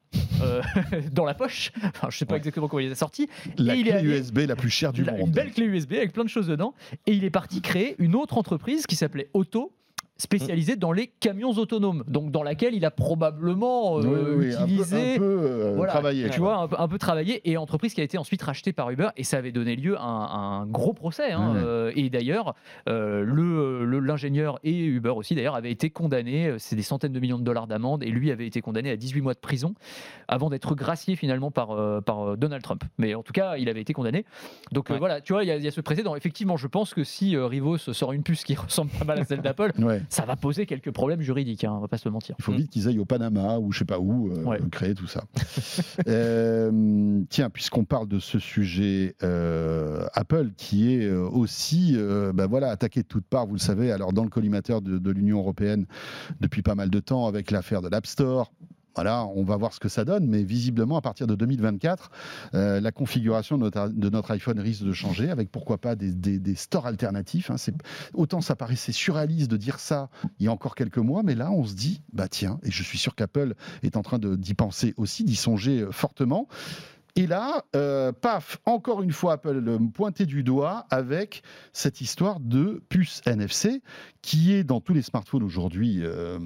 Euh, dans la poche, enfin, je sais pas Ouais. exactement comment il les a sortis, La Et il clé est allé- USB la plus chère du monde. une belle clé USB avec plein de choses dedans, et il est parti créer une autre entreprise qui s'appelait Auto spécialisée dans les camions autonomes, donc dans laquelle il a probablement euh, Oui, oui, un peu- utilisé un peu, euh, Voilà, travaillé. tu vois, un peu, un peu travaillé, et entreprise qui a été ensuite rachetée par Uber, et ça avait donné lieu à un, un gros procès. hein, euh, et d'ailleurs, euh, le- le- l'ingénieur et Uber aussi, d'ailleurs, avaient été condamnés, euh, c'est des centaines de millions de dollars d'amende, et lui avait été condamné à 18 mois de prison, avant d'être gracié finalement par, euh, par euh, Donald Trump. Mais en tout cas, il avait été condamné. Donc euh, Ouais. voilà, tu vois, il y, a- il y a ce précédent. Effectivement, je pense que si euh, Rivos sort une puce qui ressemble pas mal à celle d'Apple, Ouais. Ça va poser quelques problèmes juridiques, hein, on va pas se mentir. Il faut vite qu'ils aillent au Panama ou je sais pas où euh, Ouais. créer tout ça. Euh, tiens, puisqu'on parle de ce sujet, euh, Apple qui est aussi, ben voilà, attaqué de toutes parts, vous le savez, alors dans le collimateur de, de l'Union européenne depuis pas mal de temps avec l'affaire de l'App Store. Voilà, on va voir ce que ça donne, mais visiblement, à partir de 2024, euh, la configuration de notre, iPhone risque de changer, avec pourquoi pas des, stores alternatifs. hein. Autant ça paraissait surréaliste de dire ça il y a encore quelques mois, mais là, on se dit, bah tiens, et je suis sûr qu'Apple est en train d'y penser aussi, d'y songer euh, fortement. Et là, euh, paf, encore une fois, Apple le pointé du doigt avec cette histoire de puce NFC qui est dans tous les smartphones aujourd'hui euh,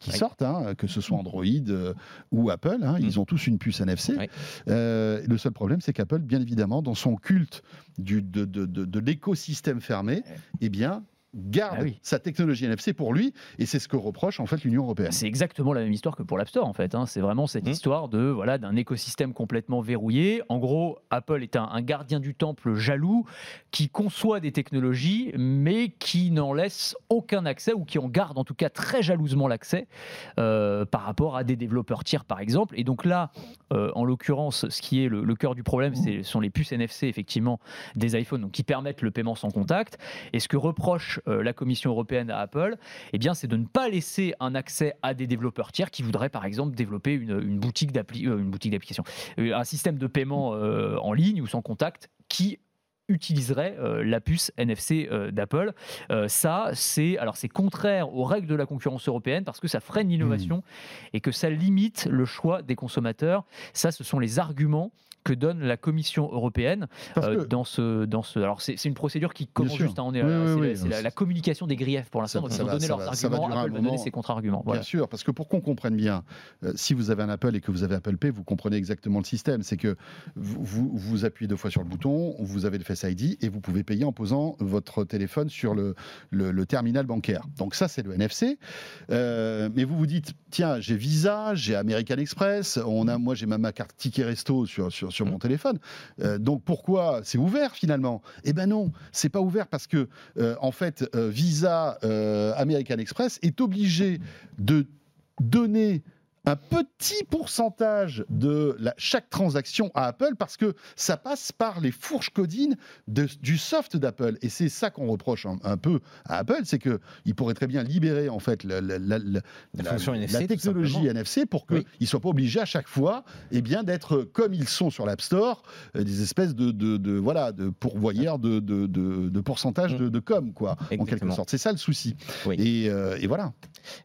qui Oui. sortent, hein, que ce soit Android euh, ou Apple. hein, Ils ont tous une puce NFC. Oui. Euh, le seul problème, c'est qu'Apple, bien évidemment, dans son culte du, de, de- de- de l'écosystème fermé, eh bien, garde Ah oui. sa technologie NFC pour lui, et c'est ce que reproche en fait l'Union européenne. C'est exactement la même histoire que pour l'App Store en fait. hein. C'est vraiment cette Mhm. histoire de voilà d'un écosystème complètement verrouillé. En gros, Apple est un, un gardien du temple jaloux qui conçoit des technologies mais qui n'en laisse aucun accès ou qui en garde en tout cas très jalousement l'accès euh, par rapport à des développeurs tiers par exemple. Et donc là, euh, en l'occurrence, ce qui est le, le cœur du problème, ce sont les puces NFC effectivement des iPhones donc, qui permettent le paiement sans contact. Et ce que reproche euh, la Commission européenne à Apple, eh bien, c'est de ne pas laisser un accès à des développeurs tiers qui voudraient, par exemple, développer une, une boutique euh, d'application, euh, un système de paiement en ligne ou sans contact qui utiliserait euh, la puce NFC euh, d'Apple. Euh, ça, c'est alors c'est contraire aux règles de la concurrence européenne parce que ça freine l'innovation et que ça limite le choix des consommateurs. Ça, ce sont les arguments que donne la Commission européenne euh, dans ce dans ce. Alors c'est c'est une procédure qui commence juste. hein, on est, Oui, oui, c'est oui, la- communication des griefs pour l'instant. Ils ont donné leurs arguments. Apple va donner ses contre-arguments. Voilà. Bien sûr, parce que pour qu'on comprenne bien, euh, si vous avez un Apple et que vous avez Apple Pay, vous comprenez exactement le système. C'est que vous, vous, vous appuyez deux fois sur le bouton, vous avez le Face ID et vous pouvez payer en posant votre téléphone sur le, le- le terminal bancaire. Donc ça, c'est le NFC. Euh, mais vous vous dites, tiens, j'ai Visa, j'ai American Express, on a, moi j'ai ma, ma carte ticket resto sur, sur, mon téléphone. Euh, donc pourquoi c'est ouvert finalement? Eh ben non, c'est pas ouvert parce que euh, en fait euh, Visa, American Express est obligé de donner un petit pourcentage de la- chaque transaction à Apple parce que ça passe par les fourches codines de- du soft d'Apple. Et c'est ça qu'on reproche un, un peu à Apple, c'est qu'il pourrait très bien libérer en fait la, la- NFC, technologie. NFC pour qu'ils Oui. ne soient pas obligés à chaque fois eh bien, d'être comme ils sont sur l'App Store, euh, des espèces de, de, de- voilà, de pourvoyeurs de, de, pourcentage de, de com, quoi, en quelque sorte. C'est ça le souci. Oui. Et, euh, et voilà.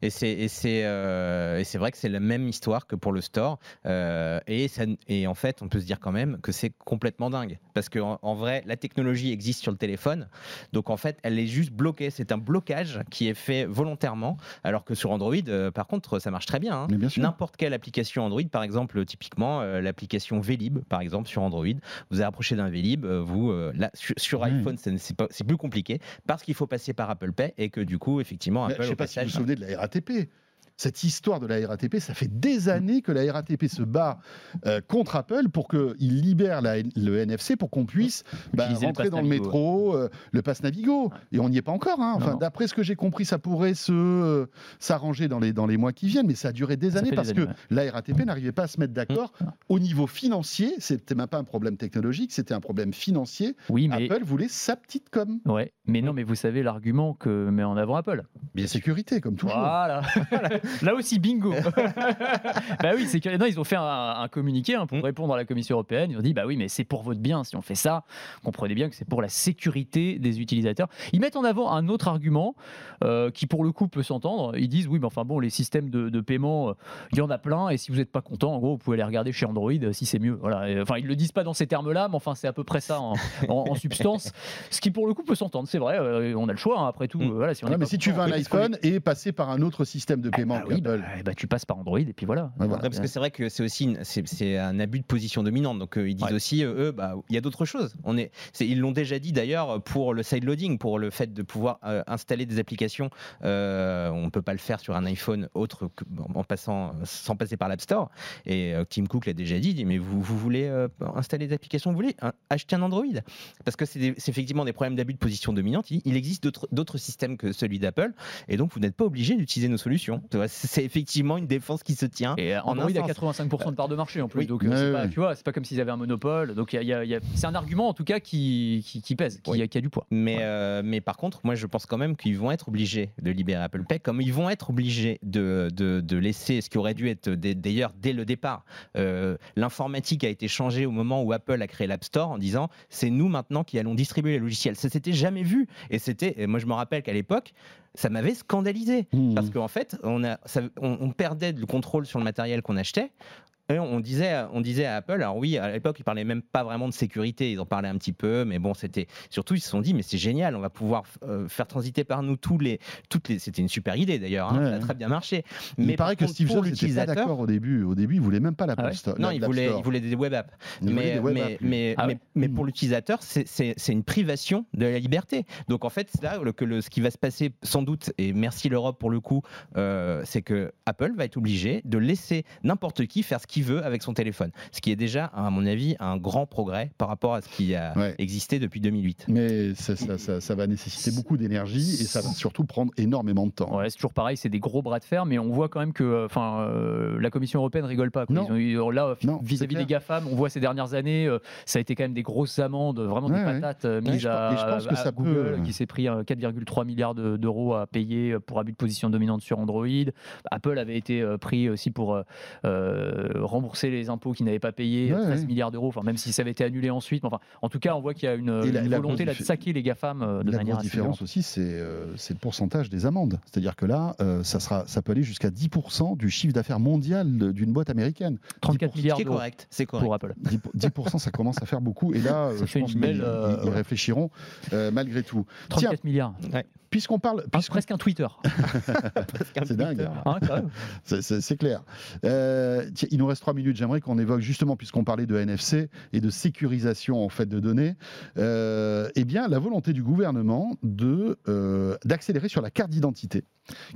Et c'est et euh, et vrai que c'est la même histoire que pour le store. Euh, et ça, et en fait, on peut se dire quand même que c'est complètement dingue parce que en, en vrai, la technologie existe sur le téléphone, donc en fait, elle est juste bloquée. C'est un blocage qui est fait volontairement, alors que sur Android, euh, par contre, ça marche très bien. hein. N'importe quelle application Android, par exemple, typiquement euh, l'application Vélib, par exemple sur Android, vous avez approché d'un Vélib, vous là, sur, sur Oui. iPhone, c'est plus compliqué parce qu'il faut passer par Apple Pay et que du coup, effectivement, Mais Apple je sais pas si vous vous souvenez de la RATP. Cette histoire de la RATP, ça fait des années que la RATP se bat euh, contre Apple pour qu'il libère la- le NFC pour qu'on puisse bah, le rentrer dans le métro, euh, le pass Navigo. Et on n'y est pas encore. hein. Enfin, d'après ce que j'ai compris, ça pourrait se euh, s'arranger dans les, dans les mois qui viennent, mais ça a duré des Ça années des parce années, que la RATP n'arrivait pas à se mettre d'accord Mmh. au niveau financier. C'était même pas un problème technologique, c'était un problème financier. Oui, mais Apple voulait sa petite com. ouais, mais non, mais vous savez l'argument que met en avant Apple. Bien sécurité, comme toujours. Voilà. Là aussi, bingo. bah oui, c'est que non, ils ont fait un, un communiqué hein, pour Mm. répondre à la Commission européenne. Ils ont dit bah oui, mais c'est pour votre bien. Si on fait ça, comprenez bien que c'est pour la sécurité des utilisateurs. Ils mettent en avant un autre argument euh, qui, pour le coup, peut s'entendre. Ils disent oui, mais enfin bon, les systèmes de, de paiement, euh, il y en a plein. Et si vous n'êtes pas content, en gros, vous pouvez les regarder chez Android euh, si c'est mieux. Voilà. Et, enfin, ils le disent pas dans ces termes-là, mais enfin, c'est à peu près ça en, en- en substance. Ce qui, pour le coup, peut s'entendre. C'est vrai. euh, on a le choix. hein, après tout. Mm. Euh, Voilà. Si on Ouais, est mais si tu veux content, un oui, parce qu'on est- iPhone et passer par un autre système de paiement ah oui, bah, eh bah, tu passes par Android et puis voilà. Ouais, voilà. Parce que c'est vrai que c'est aussi c'est un abus de position dominante. Donc euh, ils disent Ouais. aussi, euh, eux, bah, il y a d'autres choses. On est, ils l'ont déjà dit d'ailleurs pour le side loading, pour le fait de pouvoir euh, installer des applications. euh, on peut pas le faire sur un iPhone autre que, en passant sans passer par l'App Store. Et euh, Tim Cook l'a déjà dit, mais vous, vous voulez euh, installer des applications, vous voulez hein, acheter un Android? Parce que c'est effectivement des problèmes d'abus de position dominante. Il, il existe d'autres- d'autres systèmes que celui d'Apple, et donc vous n'êtes pas obligé d'utiliser nos solutions. C'est effectivement une défense qui se tient. Et En Android un a sens. 85% de part de marché en plus, Oui. donc euh, c'est pas, tu vois, c'est pas comme s'ils avaient un monopole. Donc il a- il a- il a- c'est un argument en tout cas qui, qui, qui pèse, qui, Oui. a, qui a du poids. Mais, euh, mais par contre, moi je pense quand même qu'ils vont être obligés de libérer Apple Pay, comme ils vont être obligés de, de, de laisser ce qui aurait dû être d'ailleurs dès le départ. Euh, L'informatique a été changée au moment où Apple a créé l'App Store en disant c'est nous maintenant qui allons distribuer les logiciels. Ça s'était jamais vu. Et c'était, et moi je me rappelle qu'à l'époque, ça m'avait scandalisé. Mmh. Parce qu'en fait, on, a, ça- on, on perdait le contrôle sur le matériel qu'on achetait. Et on disait, on disait à Apple, alors oui, à l'époque, ils parlaient même pas vraiment de sécurité, ils en parlaient un petit peu, mais bon, c'était surtout, ils se sont dit, mais c'est génial, on va pouvoir euh, faire transiter par nous tous les, toutes les, c'était une super idée d'ailleurs, hein, Ouais, ça a très bien marché. il Mais paraît par que contre, Steve Jobs n'était pas d'accord au début. Au début, il voulait même pas la Ah ouais Store. non, la- il voulait, Store. il voulait des web apps. Il Mais, des web mais, apps, lui. mais, Ah mais, ouais. mais pour l'utilisateur, c'est- une privation de la liberté. Donc en fait, là le- que le, ce qui va se passer sans doute, et merci l'Europe pour le coup, euh, c'est que Apple va être obligé de laisser n'importe qui faire ce qu'il veut avec son téléphone. Ce qui est déjà, à mon avis, un grand progrès par rapport à ce qui a Ouais. existé depuis 2008. Mais ça, ça- ça- ça va nécessiter beaucoup d'énergie et ça va surtout prendre énormément de temps. Ouais, c'est toujours pareil, c'est des gros bras de fer, mais on voit quand même que euh, enfin, euh, la Commission européenne rigole pas. quoi. Non. Ils ont eu- là, Non, vis-à-vis des GAFAM, on voit ces dernières années, euh, ça a été quand même des grosses amendes, vraiment Ouais, des ouais. patates euh, Ouais, mises à, je pense que à ça peut, Google, euh, qui s'est pris euh, 4,3 milliards de- d'euros à payer pour abus de position dominante sur Android. Apple avait été euh, pris aussi pour euh, rembourser les impôts qu'ils n'avaient pas payés, Ouais, 13 ouais. milliards d'euros, enfin, même si ça avait été annulé ensuite. mais Enfin, en tout cas, on voit qu'il y a une, la volonté là, de saquer les GAFAM euh, de la manière grosse différence aussi, c'est euh, c'est le pourcentage des amendes. C'est-à-dire que là, euh, ça, sera, ça peut aller jusqu'à 10% du chiffre d'affaires mondial d'une boîte américaine. 34 10%, milliards C'est d'euros correct, c'est correct. pour Apple. 10%, 10%, ça commence à faire beaucoup. Et là, euh, Ça je pense qu'ils euh, réfléchiront euh, malgré tout. Tiens, 34 milliards. Puisqu'on parle, Ah, puisqu'on- presque un Twitter. c'est dingue. Hein, même. C'est- clair. Euh, tiens, il nous reste trois minutes. J'aimerais qu'on évoque justement, puisqu'on parlait de NFC et de sécurisation en fait de données, euh, eh bien la volonté du gouvernement de euh, d'accélérer sur la carte d'identité,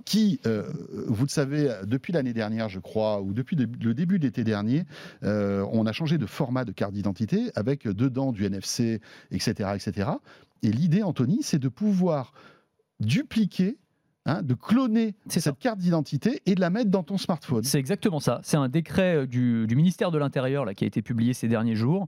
qui, euh, vous le savez, depuis l'année dernière, je crois, ou depuis de- le début de l'été dernier, euh, on a changé de format de carte d'identité avec dedans du NFC, etc., etc. Et l'idée, Anthony, c'est de pouvoir dupliquer. Hein, de cloner ça. cette carte d'identité et de la mettre dans ton smartphone. C'est exactement ça. C'est un décret euh, du, du ministère de l'Intérieur qui a été publié ces derniers jours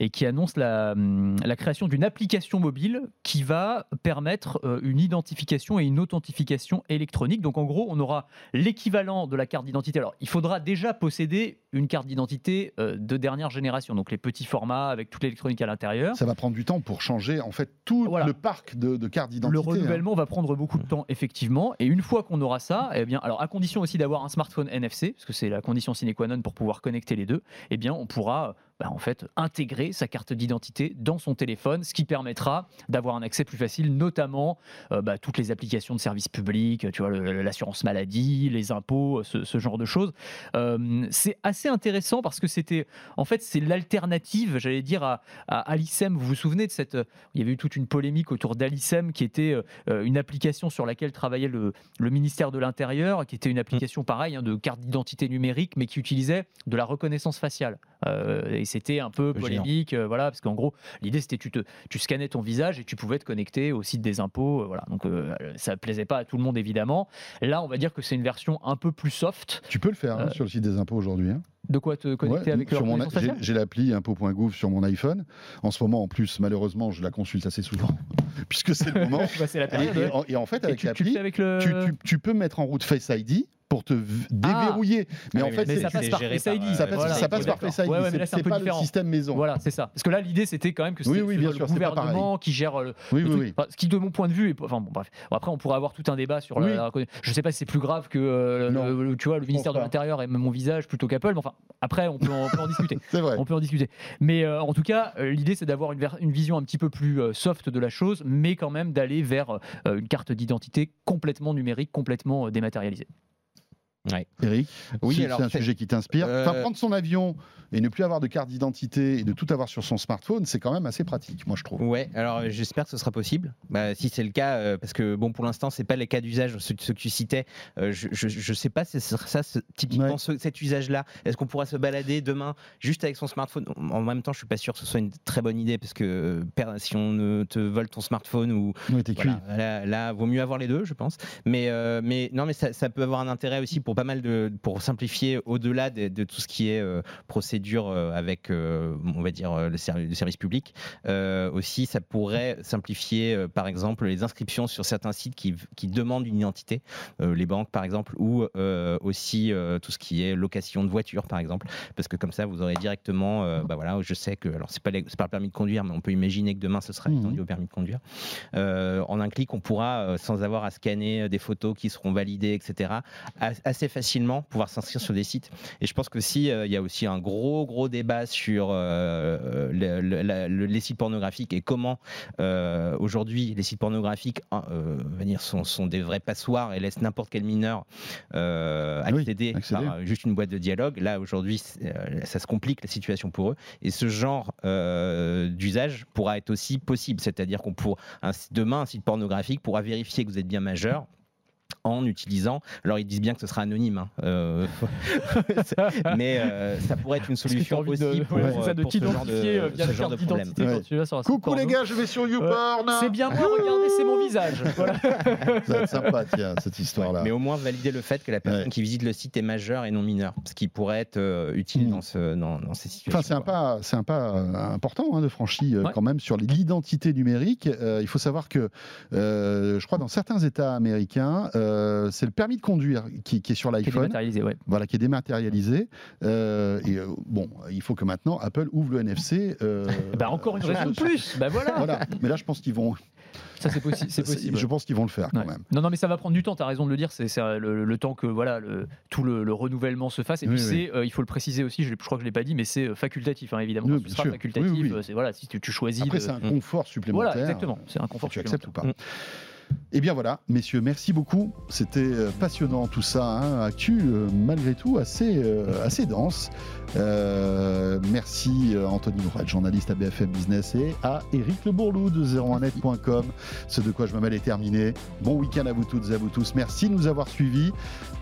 et qui annonce la, hum, la création d'une application mobile qui va permettre euh, une identification et une authentification électronique. Donc en gros, on aura l'équivalent de la carte d'identité. Alors il faudra déjà posséder une carte d'identité euh, de dernière génération, donc les petits formats avec toute l'électronique à l'intérieur. Ça va prendre du temps pour changer en fait tout Voilà. le parc de, de cartes d'identité. Le hein. renouvellement va prendre beaucoup de temps, effectivement. Et une fois qu'on aura ça, eh bien, alors à condition aussi d'avoir un smartphone NFC, parce que c'est la condition sine qua non pour pouvoir connecter les deux, eh bien, on pourra bah, en fait intégrer sa carte d'identité dans son téléphone, ce qui permettra d'avoir un accès plus facile, notamment euh, bah, toutes les applications de services publics, tu vois, l'assurance maladie, les impôts, ce, ce genre de choses. Euh, c'est assez intéressant parce que c'était, en fait, c'est l'alternative, j'allais dire, à, à Alicem. Vous vous souvenez de cette, il y avait eu toute une polémique autour d'Alicem, qui était euh, une application sur laquelle travaillait le, le ministère de l'Intérieur, qui était une application pareille hein, de carte d'identité numérique, mais qui utilisait de la reconnaissance faciale. Euh, et c'était un peu polémique, euh, voilà, parce qu'en gros, l'idée c'était tu te, tu scannais ton visage et tu pouvais te connecter au site des impôts, euh, voilà. Donc euh, ça plaisait pas à tout le monde évidemment. Là, on va dire que c'est une version un peu plus soft. Tu peux le faire hein, Euh, sur le site des impôts aujourd'hui. hein. De quoi te connecter Ouais, avec le sur mon- j'ai- l'appli impôt.gouv sur mon iPhone. En ce moment, en plus, malheureusement, je la consulte assez souvent, puisque c'est le moment. Bah, C'est la Et, période. et ouais. en, et en fait, avec tu, tu le l'appli, fais avec le. tu, tu- tu peux mettre en route Face ID pour te v- déverrouiller. mais Ah en oui, fait, mais c'est- ça passe c'est par Face ID. par, euh, ça passe, Voilà, ça passe par. Face ID. Ouais, ouais, mais c'est là, c'est un c'est peu pas différent. le système maison. Voilà, c'est ça. Parce que là, l'idée, c'était quand même que Oui, c'était oui, le sûr, c'est gouvernement qui gère le, Oui, le oui, truc. oui. Enfin, ce qui, de mon point de vue, est... enfin bon, bref. Bon, après, on pourrait avoir tout un débat sur Oui. la, Je sais pas si c'est plus grave que euh, le, le- tu vois, le ministère de l'Intérieur et même mon visage plutôt qu'Apple. Mais enfin, après, on peut en, on peut en discuter. Vrai. On peut en discuter. Mais euh, en tout cas, euh, l'idée, c'est d'avoir une, vision un petit peu plus euh, soft de la chose, mais quand même d'aller vers une carte d'identité complètement numérique, complètement euh, dématérialisée. Eric, Oui, c'est c'est un c'est- sujet qui t'inspire. Euh, Enfin, prendre son avion et ne plus avoir de carte d'identité et de tout avoir sur son smartphone, c'est quand même assez pratique, moi je trouve. Ouais, alors j'espère que ce sera possible. Bah, si c'est le cas, euh, parce que bon, pour l'instant, c'est pas les cas d'usage, ceux, ceux que tu citais. Euh, je, je, je sais pas si ce sera ça, ce- typiquement Ouais. ce- cet usage-là. Est-ce qu'on pourra se balader demain juste avec son smartphone? En même temps, je suis pas sûr que ce soit une très bonne idée, parce que euh, si on ne te vole ton smartphone ou Oui, t'es cuit. voilà, là, là, vaut mieux avoir les deux, je pense. Mais, euh, mais non, mais ça, ça peut avoir un intérêt aussi pour pas mal de, pour simplifier au-delà de, de tout ce qui est euh, procédure euh, avec, euh, on va dire, le, ser- le service public. Aussi, ça pourrait simplifier, par exemple, les inscriptions sur certains sites qui, qui demandent une identité, les banques, par exemple, ou aussi tout ce qui est location de voiture, par exemple, parce que comme ça, vous aurez directement, bah voilà, je sais que, alors c'est pas, c'est pas le permis de conduire, mais on peut imaginer que demain ce sera Mhm. étendu au permis de conduire. En un clic, on pourra, sans avoir à scanner des photos qui seront validées, etc., assez facilement pouvoir s'inscrire sur des sites. Et je pense que si euh, il y a aussi un gros gros débat sur euh, le- le- la- le- les sites pornographiques et comment euh, aujourd'hui les sites pornographiques hein, dire, sont, sont des vrais passoires et laissent n'importe quel mineur euh, Oui, accéder, accéder. par juste une boîte de dialogue. Là aujourd'hui, ça se complique la situation pour eux. Et ce genre euh, d'usage pourra être aussi possible, c'est-à-dire qu'on pourra un- demain un site pornographique pourra vérifier que vous êtes bien majeur en utilisant. Alors ils disent bien que ce sera anonyme, hein, euh, mais euh, ça pourrait être une solution aussi de, pour, ouais, ça, de pour ce genre t'identifier euh, de, via ce genre de problème. Ouais. tu vas sur Coucou les gars, je vais sur YouPorn. C'est bien moi, regardez, c'est mon visage. Voilà. Ça va être sympa, tiens, cette histoire-là. Mais au moins valider le fait que la personne Ouais. qui visite le site est majeure et non mineure, ce qui pourrait être euh, utile Mm. dans, ce, dans, dans ces situations. Enfin, c'est un pas, c'est un pas euh, important hein, de franchi euh, Ouais. quand même sur l'identité numérique. Euh, il faut savoir que, euh, je crois, dans certains États américains, euh, euh, c'est le permis de conduire qui, qui est sur Qui est l'iPhone. dématérialisé, ouais. Voilà, qui est dématérialisé. Euh, et euh, bon, il faut que maintenant Apple ouvre le NFC. Bah, encore une raison de plus. Bah voilà. Voilà. Mais là, je pense qu'ils vont. Ça c'est possi- c'est possible. Je pense qu'ils vont le faire quand même. Non, non, mais ça va prendre du temps. Tu as raison de le dire. C'est le, le temps que voilà le, tout le, le renouvellement se fasse. Et Oui, puis oui. euh, il faut le préciser aussi. Je, crois que je l'ai pas dit, mais c'est facultatif, hein, évidemment. Oui, Ce bien sera sûr. facultatif. C'est voilà, si tu, tu choisis. Après, de- c'est un confort supplémentaire. Voilà, exactement. C'est un confort. Tu acceptes ou pas supplémentaire. Eh bien voilà, messieurs, merci beaucoup. C'était euh, passionnant tout ça. Hein. Actu, euh, malgré tout, assez, euh, dense. Merci Anthony Nourel, journaliste à BFM Business, et à Eric Le Bourlou de 01net.com. Ce de quoi je me mêle est terminé. Bon week-end à vous toutes et à vous tous. Merci de nous avoir suivis.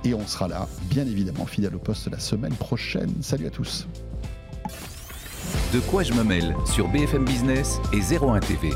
Et on sera là, bien évidemment, fidèle au poste la semaine prochaine. Salut à tous. De quoi je me mêle sur BFM Business et 01 TV.